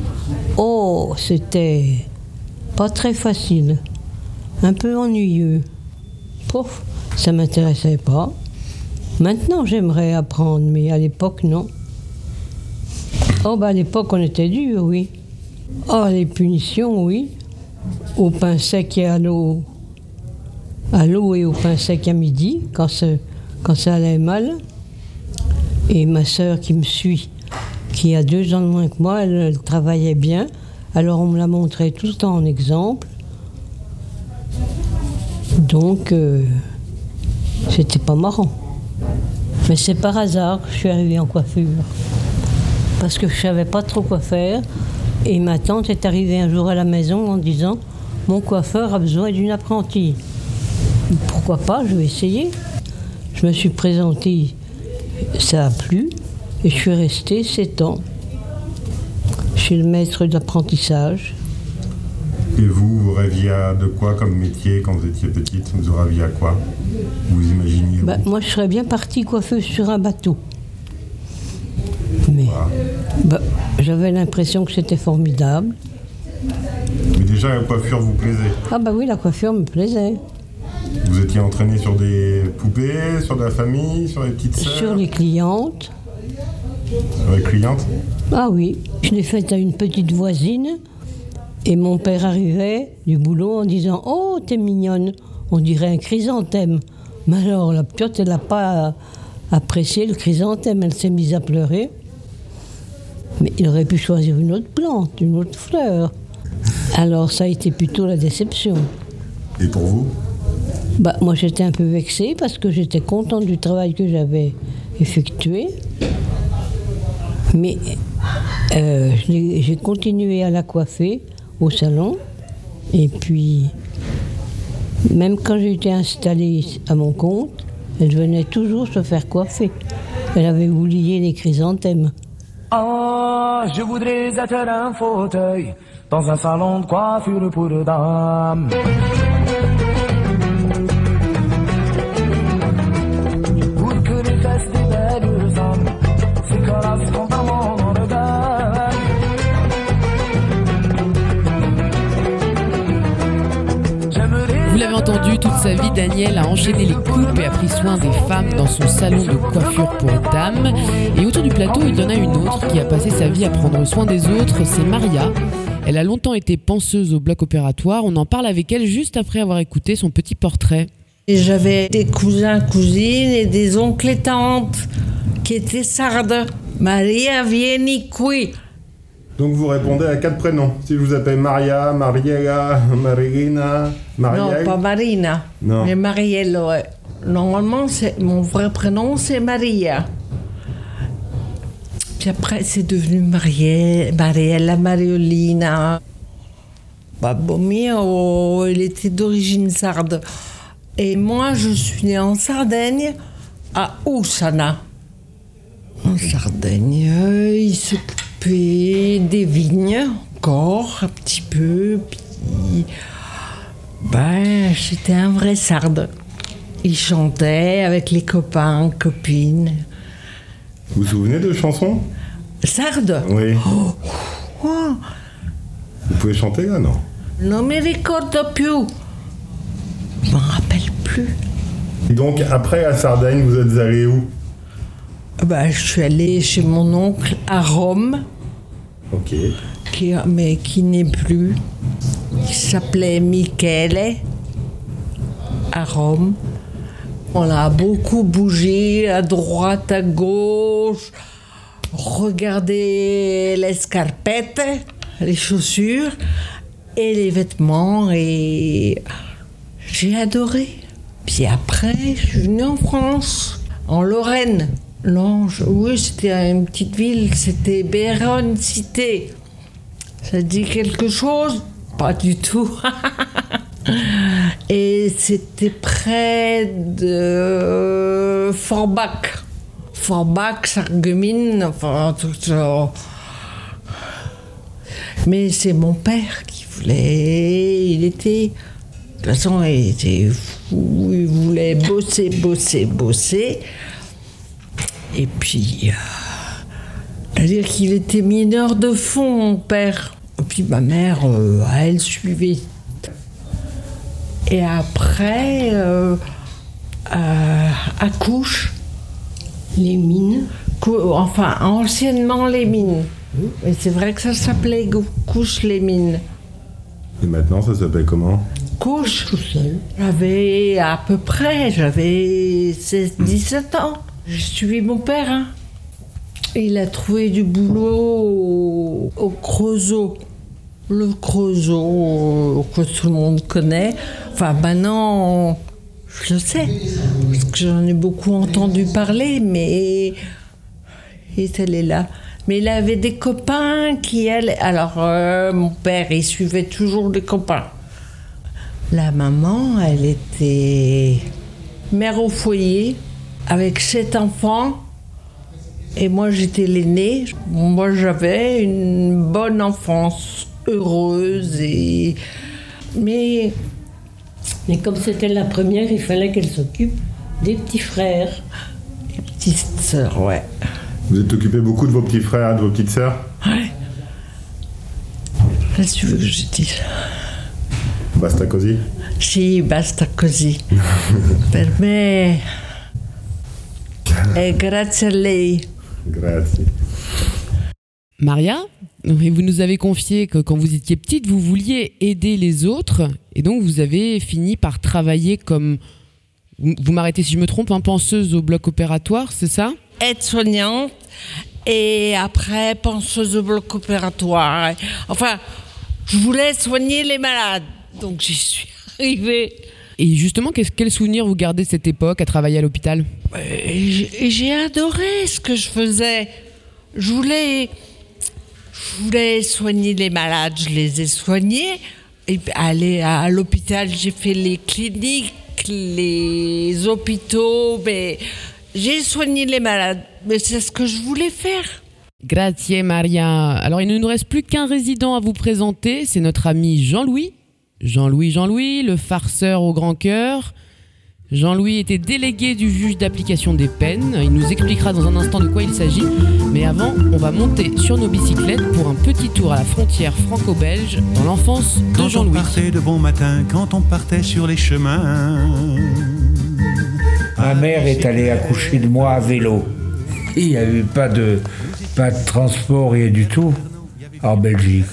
oh, c'était pas très facile, un peu ennuyeux. Pouf, ça m'intéressait pas. Maintenant, j'aimerais apprendre, mais à l'époque, non. Oh, bah, à l'époque, on était dur, oui. Oh, les punitions, oui. Au pain sec et à l'eau. À l'eau et au pain sec à midi, quand ça, allait mal. Et ma sœur qui me suit, qui a deux ans de moins que moi, elle, elle travaillait bien. Alors on me la montrait tout le temps en exemple. Donc, euh, c'était pas marrant. Mais c'est par hasard que je suis arrivée en coiffure. Parce que je savais pas trop quoi faire. Et ma tante est arrivée un jour à la maison en disant Mon coiffeur a besoin d'une apprentie. Pourquoi pas, je vais essayer. Je me suis présentée, ça a plu, et je suis restée sept ans chez le maître d'apprentissage. Et vous, vous rêviez à de quoi comme métier quand vous étiez petite? Vous rêviez à quoi? Vous imaginiez Bah, moi, je serais bien partie coiffeuse sur un bateau. Mais bah, j'avais l'impression que c'était formidable. Mais déjà, la coiffure vous plaisait. Ah bah oui, la coiffure me plaisait. Vous étiez entraîné sur des poupées, sur de la famille, sur les petites sœurs Sur les clientes. Sur les clientes Ah oui, je l'ai faite à une petite voisine. Et mon père arrivait du boulot en disant Oh, t'es mignonne. On dirait un chrysanthème. Mais alors, la piote, elle n'a pas apprécié le chrysanthème. Elle s'est mise à pleurer. Mais il aurait pu choisir une autre plante, une autre fleur. Alors, ça a été plutôt la déception. Et pour vous? Bah, moi, j'étais un peu vexée parce que j'étais contente du travail que j'avais effectué. Mais euh, j'ai continué à la coiffer au salon. Et puis, même quand j'ai été installée à mon compte, elle venait toujours se faire coiffer. Elle avait oublié les chrysanthèmes. Ah, je voudrais être un fauteuil dans un salon de coiffure pour dames. Toute sa vie, Daniel a enchaîné les coupes et a pris soin des femmes dans son salon de coiffure pour dames. Et autour du plateau, il y en a une autre qui a passé sa vie à prendre soin des autres, c'est Maria. Elle a longtemps été penseuse au bloc opératoire. On en parle avec elle juste après avoir écouté son petit portrait. J'avais des cousins, cousines et des oncles et tantes qui étaient sardes. Maria vieni qui. Donc vous répondez à quatre prénoms. Si je vous appelle Maria, Mariella, Marina, Marielle. Non, pas Marina. Non. Mais Marielle, ouais. Normalement, c'est, mon vrai prénom, c'est Maria. Puis après, c'est devenu Marielle, Mariella, Mariolina. Babbo mio, il était d'origine sarde. Et moi, je suis née en Sardaigne, à Oussana. En Sardaigne, euh, il des vignes, encore un petit peu. Puis, ben, j'étais un vrai sarde. Il chantait avec les copains, copines. Vous vous souvenez de chansons? Sarde? Oui. Oh, Vous pouvez chanter là, non? Non mi ricordo più. Je m'en rappelle plus. Et donc après la Sardaigne, vous êtes allé où? Ben, je suis allée chez mon oncle à Rome, Ok. qui, mais qui n'est plus. Il s'appelait Michele, à Rome. On a beaucoup bougé à droite, à gauche, regardé les scarpettes, les chaussures et les vêtements et j'ai adoré. Puis après, je suis venue en France, en Lorraine. Je- oui, c'était une petite ville, c'était Béronne Cité. Ça dit quelque chose? Pas du tout. Et c'était près de Forbach. Forbach, Sarreguemines, enfin tout ça. Mais c'est mon père qui voulait. Il était. De toute façon, il était fou. Il voulait bosser, bosser, bosser. Et puis. euh, C'est-à-dire qu'il était mineur de fond, mon père. Et puis ma mère, euh, elle suivait. Et après, euh, euh, à Couche. Les mines Enfin, anciennement les mines. Et c'est vrai que ça s'appelait Couche les mines. Et maintenant, ça s'appelle comment? Couche tout seul. J'avais à peu près, j'avais 16, 17 ans. J'ai suivi mon père. hein. Il a trouvé du boulot au, au Creusot. Le Creusot euh, que tout le monde connaît. Enfin, maintenant, je le sais. Parce que j'en ai beaucoup entendu parler, mais il est allé là. Mais il avait des copains qui allaient. Alors, euh, mon père, il suivait toujours les copains. La maman, elle était mère au foyer avec sept enfants. Et moi, j'étais l'aînée. Moi, j'avais une bonne enfance, heureuse et. Mais. Mais comme c'était la première, il fallait qu'elle s'occupe. Des petits frères. Des petites sœurs, ouais. Vous êtes occupé beaucoup de vos petits frères, de vos petites sœurs? Ouais. Qu'est-ce que tu veux que je dise? Basta così? Sì, basta così. per me è grazie a lei. Grazie. Maria, vous nous avez confié que quand vous étiez petite, vous vouliez aider les autres, et donc vous avez fini par travailler comme, vous vous m'arrêtez si je me trompe, hein, penseuse au bloc opératoire, c'est ça? Aide-soignante et après penseuse au bloc opératoire. Enfin, je voulais soigner les malades, donc j'y suis arrivée. Et justement, qu'est-ce- quel souvenir vous gardez de cette époque à travailler à l'hôpital? J'ai- adoré ce que je faisais. Je voulais, je voulais soigner les malades, je les ai soignés. Et aller à, à l'hôpital, j'ai fait les cliniques, les hôpitaux, mais j'ai soigné les malades. Mais c'est ce que je voulais faire. Grazie Maria. Alors il ne nous reste plus qu'un résident à vous présenter, c'est notre ami Jean-Louis. Jean-Louis, Jean-Louis, le farceur au grand cœur. Jean-Louis était délégué du juge d'application des peines. Il nous expliquera dans un instant de quoi il s'agit. Mais avant, on va monter sur nos bicyclettes pour un petit tour à la frontière franco-belge dans l'enfance de Quand on Jean-Louis. partait de bon matin, quand on partait sur les chemins. Ma mère est allée accoucher de moi à vélo. Il n'y a eu pas de, pas de transport, rien du tout en Belgique.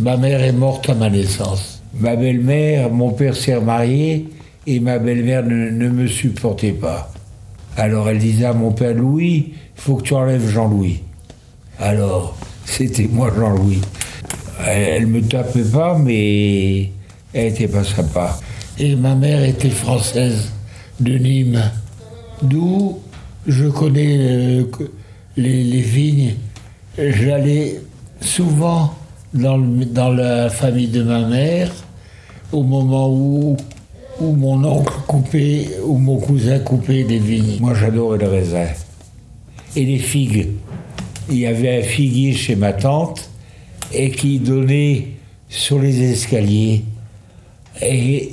Ma mère est morte à ma naissance. Ma belle-mère, mon père s'est remarié et ma belle-mère ne, ne me supportait pas. Alors elle disait à mon père Louis, faut que tu enlèves Jean-Louis. Alors, c'était moi Jean-Louis. Elle, elle me tapait pas, mais elle était pas sympa. Et ma mère était française de Nîmes, d'où je connais euh, les vignes. J'allais souvent dans, la famille de ma mère au moment où, mon oncle coupait, ou mon cousin coupait des vignes. Moi j'adorais le raisin. Et les figues. Il y avait un figuier chez ma tante et qui donnait sur les escaliers. Et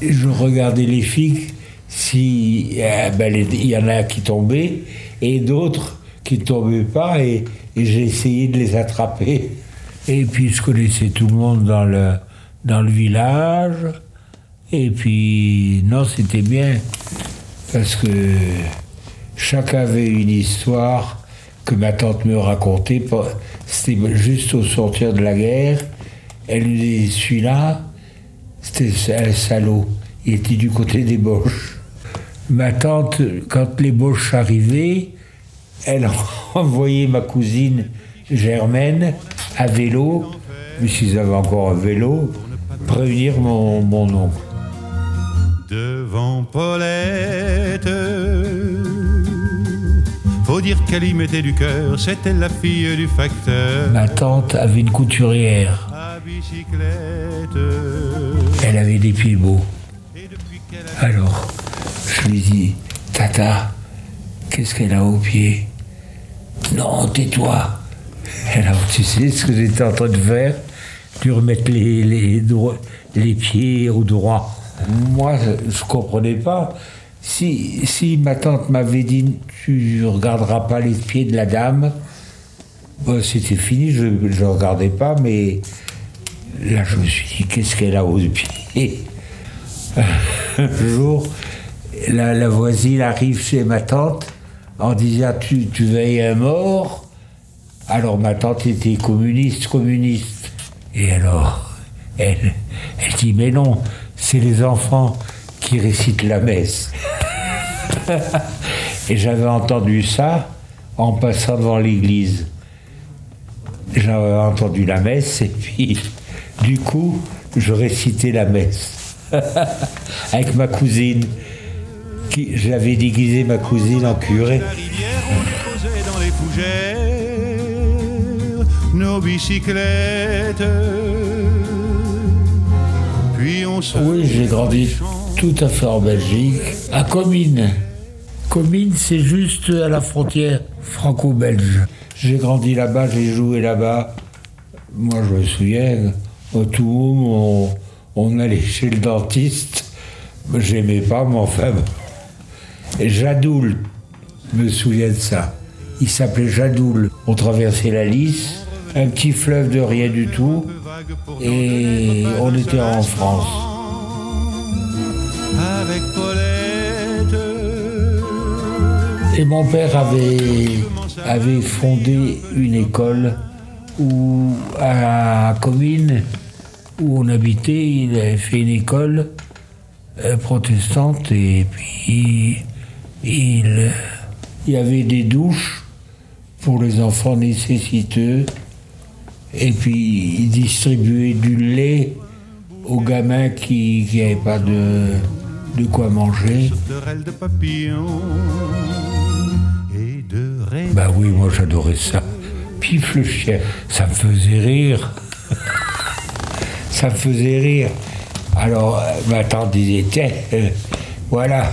je regardais les figues, si eh ben, il y en a qui tombaient et d'autres qui ne tombaient pas, et, et j'ai essayé de les attraper. Et puis je connaissais tout le monde dans le, dans le village. Et puis, non, c'était bien, parce que chacun avait une histoire que ma tante me racontait. C'était juste au sortir de la guerre. Elle nous dit, celui-là, c'était un salaud. Il était du côté des Boches. Ma tante, quand les Boches arrivaient, elle envoyait ma cousine Germaine à vélo, mais s'ils avaient encore un vélo, prévenir mon, mon oncle. Devant Paulette, faut dire qu'elle y mettait du cœur, c'était la fille du facteur. Ma tante avait une couturière. Elle avait des pieds beaux. Alors, je lui dis, Tata, qu'est-ce qu'elle a aux pieds Non, tais-toi. Alors, tu sais ce que j'étais en train de faire Tu remettre les, les, pieds au droit. Moi, je ne comprenais pas. Si, si ma tante m'avait dit, tu ne regarderas pas les pieds de la dame, bon, c'était fini, je ne regardais pas, mais là, je me suis dit, qu'est-ce qu'elle a aux pieds? Un jour, la, la voisine arrive chez ma tante en disant tu, tu veilles un mort? Alors ma tante était communiste, communiste. Et alors, elle, dit mais non, c'est les enfants qui récitent la messe. Et j'avais entendu ça en passant devant l'église. J'avais entendu la messe et puis du coup, je récitais la messe avec ma cousine. J'avais déguisé ma cousine en curé. Nos. Puis on. Oui, j'ai grandi tout à fait en Belgique, à Comines. Comines, c'est juste à la frontière franco-belge. J'ai grandi là-bas, j'ai joué là-bas. Moi, je me souviens, au tout moment, on, on allait chez le dentiste. J'aimais pas, mais enfin. Jadoul, me souviens de ça. Il s'appelait Jadoul. On traversait la Lys, un petit fleuve de rien du tout, et on était en France. avec. Et mon père avait, avait fondé une école où, à Comines, où on habitait, il avait fait une école euh, protestante et puis il, il y avait des douches pour les enfants nécessiteux et puis il distribuait du lait aux gamins qui n'avaient pas de, de quoi manger. Bah oui, moi j'adorais ça. Pif le chien, ça me faisait rire. ça me faisait rire. Alors euh, ma tante disait, tiens, euh, voilà,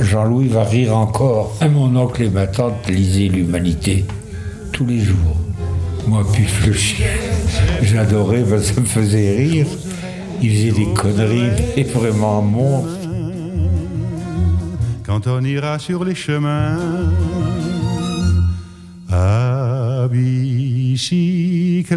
Jean-Louis va rire encore. Et mon oncle et ma tante lisaient l'humanité tous les jours. Moi, Pif le chien, j'adorais, parce que ça me faisait rire. Il faisait des conneries, mais vraiment monstre. quand on ira sur les chemins à bicyclette.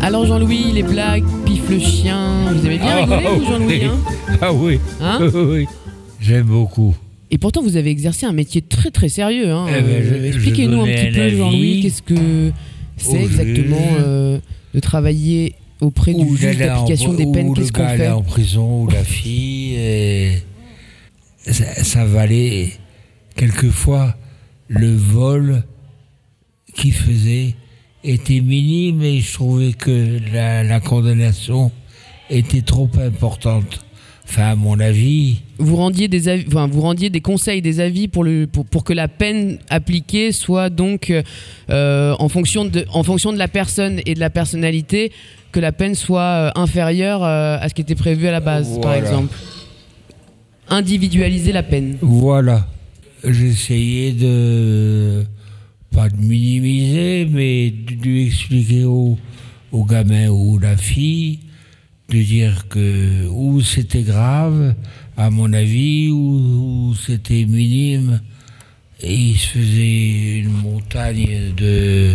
Alors Jean-Louis, les blagues, pif le chien, vous aimez bien rigoler vous Jean-Louis hein Ah oui, Hein oui, j'aime beaucoup. Et pourtant vous avez exercé un métier très très sérieux. Hein. Eh ben, Euh, Expliquez-nous un petit peu Jean-Louis, qu'est-ce que c'est exactement euh, de travailler auprès du juge d'application des peines, qu'est-ce qu'on fait? en prison, ou la fille. et ça, ça valait quelquefois le vol qu'il faisait était minime et je trouvais que la, la condamnation était trop importante. Enfin, à mon avis, vous rendiez des avis, enfin, vous rendiez des conseils, des avis pour le pour, pour que la peine appliquée soit donc euh, en fonction de en fonction de la personne et de la personnalité que la peine soit euh, inférieure euh, à ce qui était prévu à la base, par exemple. Individualiser la peine. Voilà. J'essayais de. pas de minimiser, mais de expliquer au, au gamin ou la fille, de dire que ou c'était grave, à mon avis, ou, ou c'était minime. Et il se faisait une montagne de,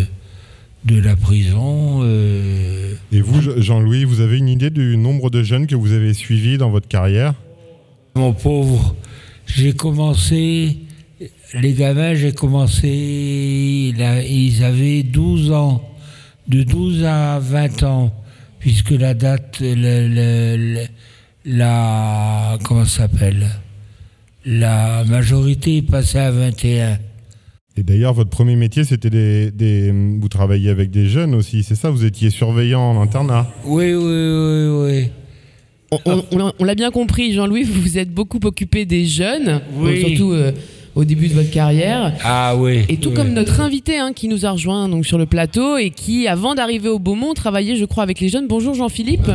de la prison. euh, Et vous, Je- Jean-Louis, vous avez une idée du nombre de jeunes que vous avez suivis dans votre carrière? Mon pauvre, j'ai commencé, les gamins, j'ai commencé, ils avaient 12 ans, de 12 à 20 ans, puisque la date, le- le- le- la, comment ça s'appelle? La majorité est passée à 21. Et d'ailleurs, votre premier métier, c'était des, des- Vous travailliez avec des jeunes aussi, c'est ça? Vous étiez surveillant en internat Oui, oui, oui, oui. On, on- on l'a- on l'a bien compris, Jean-Louis, vous vous êtes beaucoup occupé des jeunes, Oui. surtout euh, au début de votre carrière. Ah oui. Et tout oui. comme notre invité hein, qui nous a rejoint donc sur le plateau et qui, avant d'arriver au Beaumont, travaillait, je crois, avec les jeunes. Bonjour Jean-Philippe.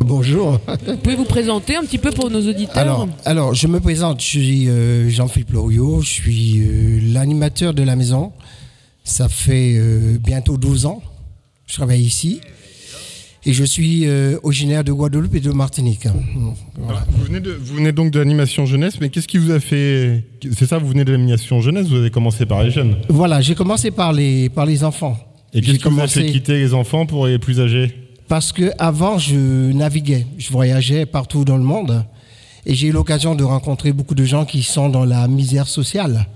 Bonjour. Vous pouvez vous présenter un petit peu pour nos auditeurs Alors, alors, je me présente, je suis euh, Jean-Philippe Loriot, je suis euh, l'animateur de la maison. Ça fait euh, bientôt 12 ans. Je travaille ici. Et je suis euh, originaire de Guadeloupe et de Martinique. Voilà. Vous venez, de, vous venez donc de l'animation jeunesse, mais qu'est-ce qui vous a fait. C'est ça, vous venez de l'animation jeunesse, vous avez commencé par les jeunes. Voilà, j'ai commencé par les, par les enfants. Et qu'est-ce qui vous a fait quitter les enfants pour les plus âgés? Parce que avant, je naviguais, je voyageais partout dans le monde et j'ai eu l'occasion de rencontrer beaucoup de gens qui sont dans la misère sociale.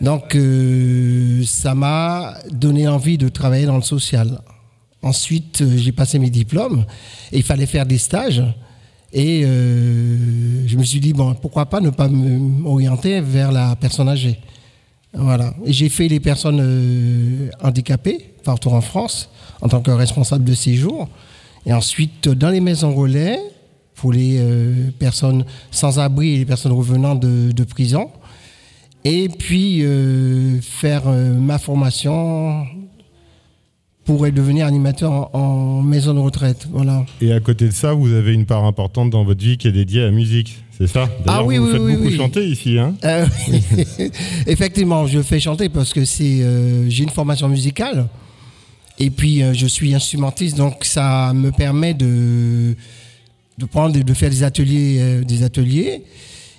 Donc, euh, ça m'a donné envie de travailler dans le social. Ensuite, euh, j'ai passé mes diplômes et il fallait faire des stages. Et euh, je me suis dit, bon, pourquoi pas ne pas m'orienter vers la personne âgée. Voilà. J'ai fait les personnes euh, handicapées partout en France en tant que responsable de séjour. Et ensuite, dans les maisons relais, pour les personnes sans abri et les personnes revenant de, de prison. Et puis, faire ma formation pour devenir animateur en, en maison de retraite. Voilà. Et à côté de ça, vous avez une part importante dans votre vie qui est dédiée à la musique, c'est ça? Ah oui, vous oui, faites oui, beaucoup chanter ici, hein? Euh, Effectivement, je fais chanter parce que c'est, euh, j'ai une formation musicale Et puis, euh, je suis instrumentiste, donc ça me permet de, de prendre, de faire des ateliers, euh, des ateliers.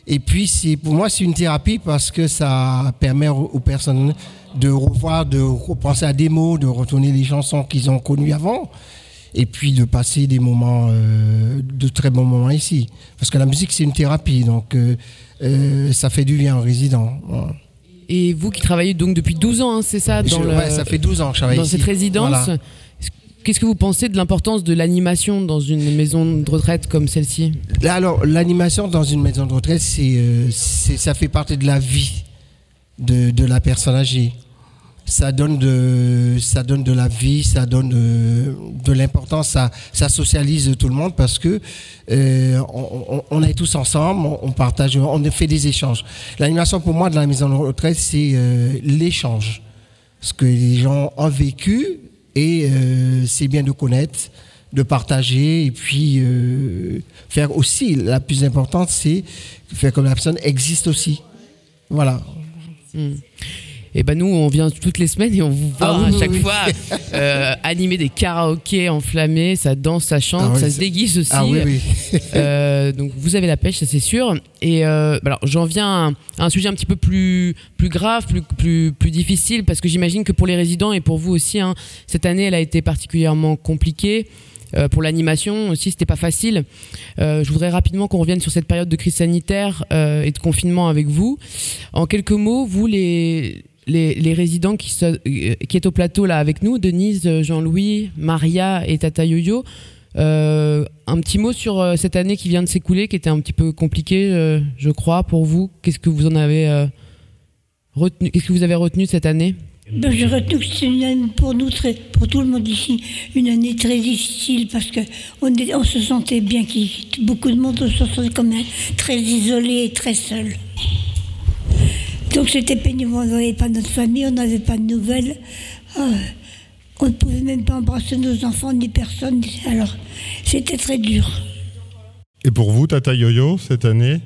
Et puis, c'est, pour moi, c'est une thérapie parce que ça permet aux personnes de revoir, de repenser à des mots, de retourner les chansons qu'ils ont connues avant. Et puis de passer des moments, euh, de très bons moments ici. Parce que la musique, c'est une thérapie, donc euh, euh, ça fait du bien aux résidents. Voilà. Et vous qui travaillez donc depuis 12 ans, hein, c'est ça dans Je- le- ouais, ça fait 12 ans que je travaille Dans ici. cette résidence, Voilà. qu'est-ce que vous pensez de l'importance de l'animation dans une maison de retraite comme celle-ci? Alors, l'animation dans une maison de retraite, c'est, euh, c'est- ça fait partie de la vie de, de la personne âgée. Ça donne de, ça donne de la vie, ça donne euh, de l'importance, ça, ça socialise tout le monde parce que euh, on, on- est tous ensemble, on, partage, on fait des échanges. L'animation pour moi de la maison de retraite, c'est euh, l'échange. Ce que les gens ont vécu et c'est bien de connaître, de partager et puis faire aussi, la plus importante, c'est faire que la personne existe aussi. Voilà. Et ben nous, on vient toutes les semaines et on vous voit Ah à oui, chaque oui. fois euh, animer des karaokés enflammés, ça danse, ça chante, Ah oui, ça se déguise aussi. Ah. Euh, donc vous avez la pêche, ça c'est sûr. Et euh, bah alors j'en viens à un, à un sujet un petit peu plus plus grave, plus plus plus difficile parce que j'imagine que pour les résidents et pour vous aussi, hein, cette année elle a été particulièrement compliquée. Euh, pour l'animation aussi, c'était pas facile. Euh, je voudrais rapidement qu'on revienne sur cette période de crise sanitaire euh, et de confinement avec vous. En quelques mots, vous les les, résidents qui, so- qui est au plateau là avec nous, Denise, Jean-Louis, Maria et Tata Yo-Yo. Un petit mot sur cette année qui vient de s'écouler, qui était un petit peu compliquée, je crois, pour vous. Qu'est-ce que vous en avez retenu Qu'est-ce que vous avez retenu cette année? Ben, J'ai retenu que c'est une année pour nous, très, pour tout le monde ici, une année très difficile parce que on, se sentait bien, beaucoup de monde se sentait quand même très isolé et très seul. Donc c'était pénible, on n'avait pas notre famille, on n'avait pas de nouvelles. Euh, on ne pouvait même pas embrasser nos enfants ni personne. Alors c'était très dur. Et pour vous, Tata Yo-Yo, cette année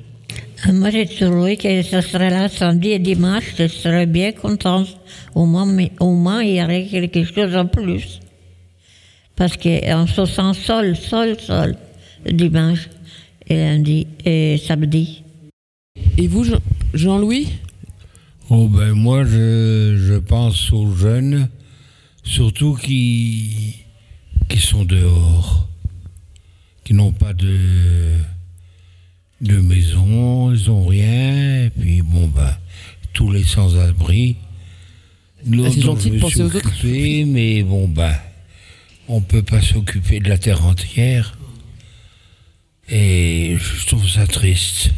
Moi, j'ai trouvé que ce serait là samedi et dimanche, je serais bien contente. Au moins, mais au moins, il y aurait quelque chose en plus. Parce qu'on se sent seul, seul, seul, dimanche et lundi et samedi. Et vous, Jean- Jean-Louis? Oh ben moi je, je pense aux jeunes, surtout qui, qui sont dehors, qui n'ont pas de, de maison, ils n'ont rien, et puis bon ben tous les sans-abri. Ah, c'est gentil de penser aux autres. mais bon ben on peut pas s'occuper de la terre entière. Et je trouve ça triste.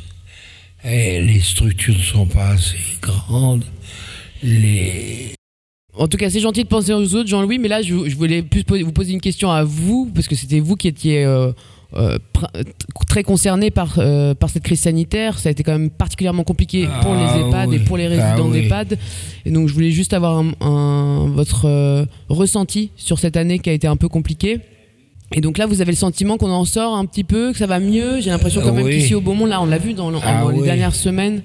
Et les structures ne sont pas assez grandes. Les... En tout cas, c'est gentil de penser aux autres, Jean-Louis, mais là, je, je voulais plus poser- vous poser une question à vous, parce que c'était vous qui étiez euh, euh, très concerné par, euh, par cette crise sanitaire. Ça a été quand même particulièrement compliqué pour Ah les EHPAD oui. et pour les résidents Ah oui. d'EHPAD. Et donc, je voulais juste avoir un, un- votre euh, ressenti sur cette année qui a été un peu compliquée. Et donc là, vous avez le sentiment qu'on en sort un petit peu, que ça va mieux? J'ai l'impression quand Ah même oui. qu'ici au Beaumont, là, on l'a vu dans, Ah dans les oui. dernières semaines,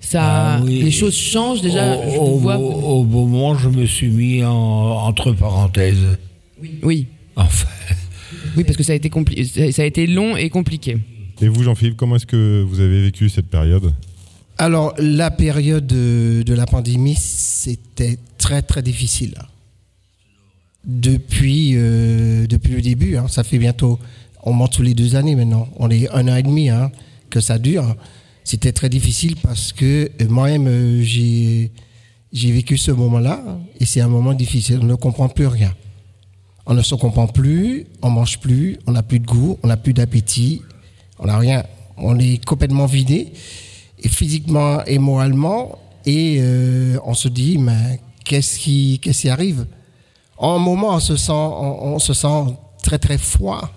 ça, oui. les choses changent déjà. Au, je au vois. au beau moment, je me suis mis en, entre parenthèses. Oui. Enfin. Oui, parce que ça a été, compli- ça ça a été long et compliqué. Et vous, Jean-Philippe, comment est-ce que vous avez vécu cette période? Alors, la période de, de la pandémie, c'était très très difficile. Depuis, euh, depuis le début, hein, ça fait bientôt, on monte tous les deux années maintenant, on est un an et demi hein, que ça dure. C'était très difficile parce que euh, moi-même, euh, j'ai j'ai vécu ce moment-là et c'est un moment difficile, on ne comprend plus rien. On ne se comprend plus, on mange plus, on n'a plus de goût, on n'a plus d'appétit, on n'a rien. On est complètement vidé, et physiquement et moralement, et euh, on se dit, mais qu'est-ce qui, qu'est-ce qui arrive? En un moment, on se sent, on, on se sent très très froid.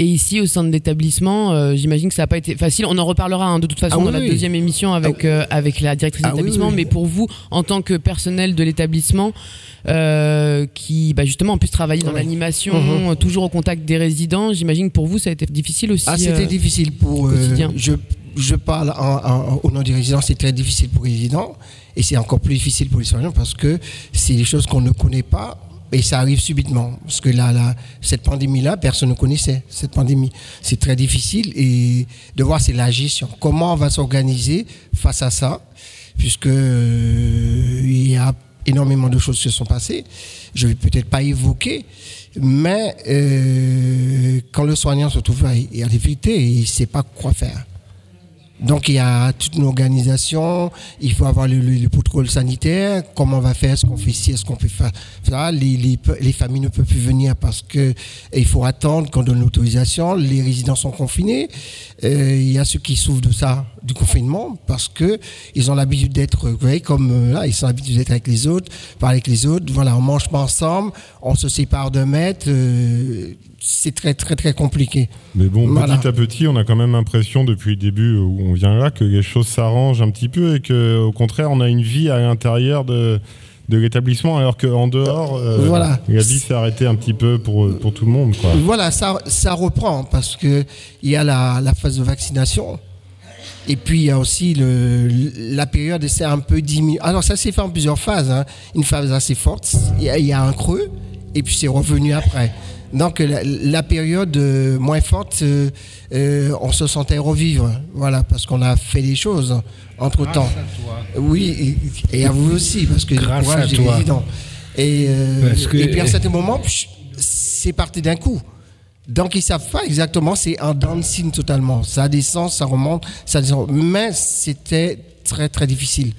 Et ici, au sein de l'établissement, euh, j'imagine que ça n'a pas été facile. On en reparlera hein, de toute façon Ah oui, dans la oui. deuxième émission avec, euh, avec la directrice Ah d'établissement. oui. Mais pour vous, en tant que personnel de l'établissement, euh, qui bah, justement en plus travailler dans l'animation, Mhm. toujours au contact des résidents, j'imagine que pour vous, ça a été difficile aussi. Ah, c'était difficile pour. quotidien. je, je parle en- en- au nom des résidents, c'est très difficile pour les résidents. Et c'est encore plus difficile pour les soignants parce que c'est des choses qu'on ne connaît pas. Et ça arrive subitement. Parce que là, cette pandémie-là, personne ne connaissait cette pandémie. C'est très difficile. Et de voir, c'est la gestion. Comment on va s'organiser face à ça? Puisque euh, il y a énormément de choses qui se sont passées. Je vais peut-être pas évoquer. Mais euh, quand le soignant se trouve à, à difficulté, il ne sait pas quoi faire. Donc il y a toute une organisation, il faut avoir le, le, le protocole sanitaire, comment on va faire, est-ce qu'on fait ci, est-ce qu'on fait fa- ça? Les, les, les familles ne peuvent plus venir parce que il faut attendre qu'on donne l'autorisation, les résidents sont confinés. Euh, il y a ceux qui souffrent de ça, du confinement, parce que ils ont l'habitude d'être, vous voyez, comme euh, là, ils sont l'habitude d'être avec les autres, parler avec les autres, voilà, on mange pas ensemble, on se sépare de mètres, euh, c'est très très très compliqué. Mais bon, Voilà. petit à petit, on a quand même l'impression depuis le début où on vient là que les choses s'arrangent un petit peu et que, au contraire, on a une vie à l'intérieur de, de l'établissement, alors qu'en dehors, euh, Voilà. la vie s'est arrêtée un petit peu pour, pour tout le monde. Quoi. Voilà, ça, ça reprend parce que il y a la, la phase de vaccination. Et puis il y a aussi le, la période, c'est un peu diminué. Alors ça s'est fait en plusieurs phases. hein. Une phase assez forte, il y, a- il y a un creux, et puis c'est revenu après. Donc la, la période euh, moins forte, euh, euh, on se sentait revivre, voilà, parce qu'on a fait des choses entre temps. Oui, et, et à vous aussi, parce que Grâce à toi. Et, que- et puis à un certain moment, pff, c'est parti d'un coup. Donc ils savent pas exactement, c'est un dancing totalement. Ça descend, ça remonte, ça descend. Mais c'était très très difficile.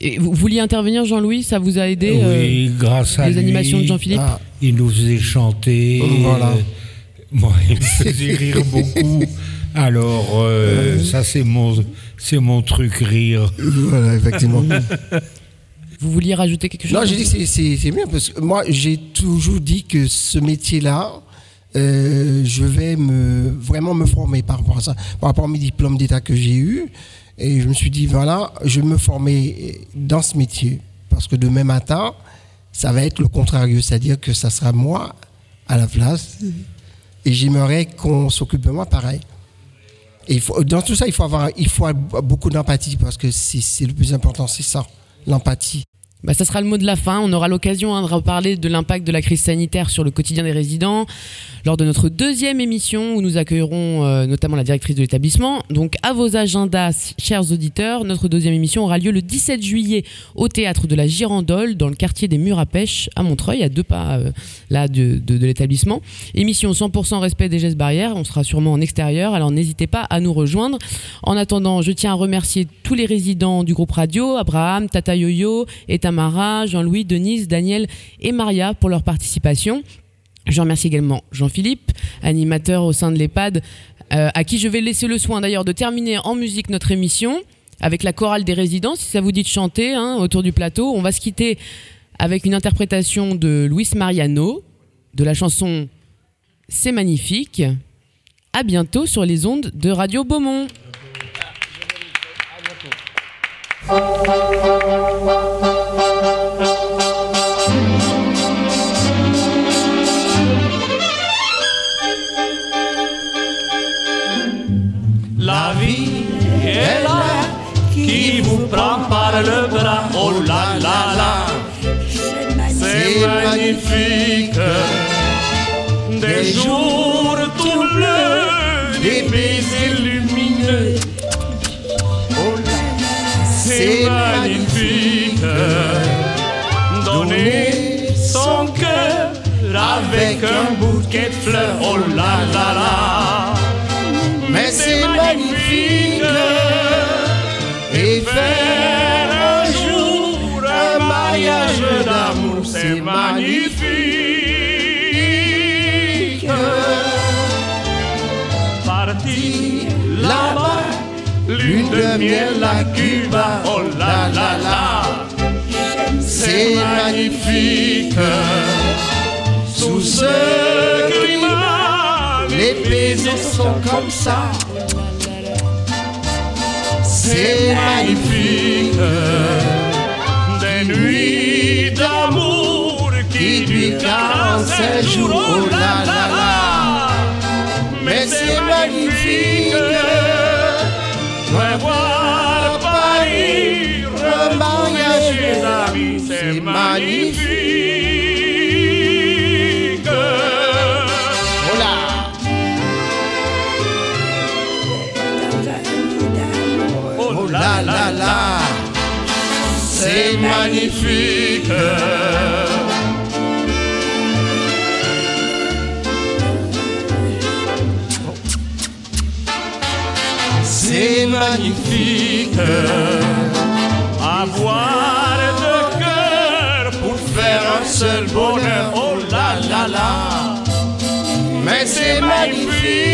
Et vous vouliez intervenir, Jean-Louis Ça vous a aidé Oui, euh, grâce à les lui. animations de Jean-Philippe Ah. Il nous faisait chanter. Voilà. euh, moi, il me faisait rire beaucoup. Alors, euh, ça, c'est mon, c'est mon truc, rire. Voilà, effectivement. Vous vouliez rajouter quelque chose Non, j'ai dit que c'est- bien parce que moi j'ai toujours dit que ce métier-là, euh, je vais me vraiment me former par rapport à ça, par rapport à mes diplômes d'état que j'ai eus. Et je me suis dit voilà, je vais me former dans ce métier parce que demain matin, ça va être le contraire, c'est-à-dire que ça sera moi à la place et j'aimerais qu'on s'occupe de moi pareil. Et il faut, dans tout ça, il faut avoir, il faut avoir beaucoup d'empathie parce que c'est c'est le plus important, c'est ça, l'empathie. Bah, ça sera le mot de la fin. On aura l'occasion hein, de reparler de l'impact de la crise sanitaire sur le quotidien des résidents lors de notre deuxième émission où nous accueillerons euh, notamment la directrice de l'établissement. Donc à vos agendas, chers auditeurs, notre deuxième émission aura lieu le 17 juillet au théâtre de la Girandole dans le quartier des Murs à Pêche à Montreuil, à deux pas euh, là de, de- l'établissement. Émission 100% respect des gestes barrières. On sera sûrement en extérieur, alors n'hésitez pas à nous rejoindre. En attendant, je tiens à remercier tous les résidents du groupe radio, Abraham, Tata Yoyo, et Jean-Louis, Denise, Daniel et Maria pour leur participation. Je remercie également Jean-Philippe, animateur au sein de l'EHPAD, euh, à qui je vais laisser le soin d'ailleurs de terminer en musique notre émission avec la chorale des résidents. Si ça vous dit de chanter hein, autour du plateau, on va se quitter avec une interprétation de Luis Mariano de la chanson C'est magnifique. À bientôt sur les ondes de Radio Beaumont. Vous prend par le bras. Oh là là là, c'est magnifique. Des jours tout bleus, des baisers lumineux. Oh là, c'est magnifique. Donner son cœur avec un bouquet de fleurs. Oh là là là. Mais c'est magnifique miel Cuba, oh là là là, c'est magnifique. Sous ce climat, les baisers sont comme ça. C'est magnifique. Des nuits d'amour qui durent 45 jours. Oh là là là. Mais c'est magnifique. est magnifique. Oh oh là là là, c'est magnifique. C'est magnifique. C'est magnifique.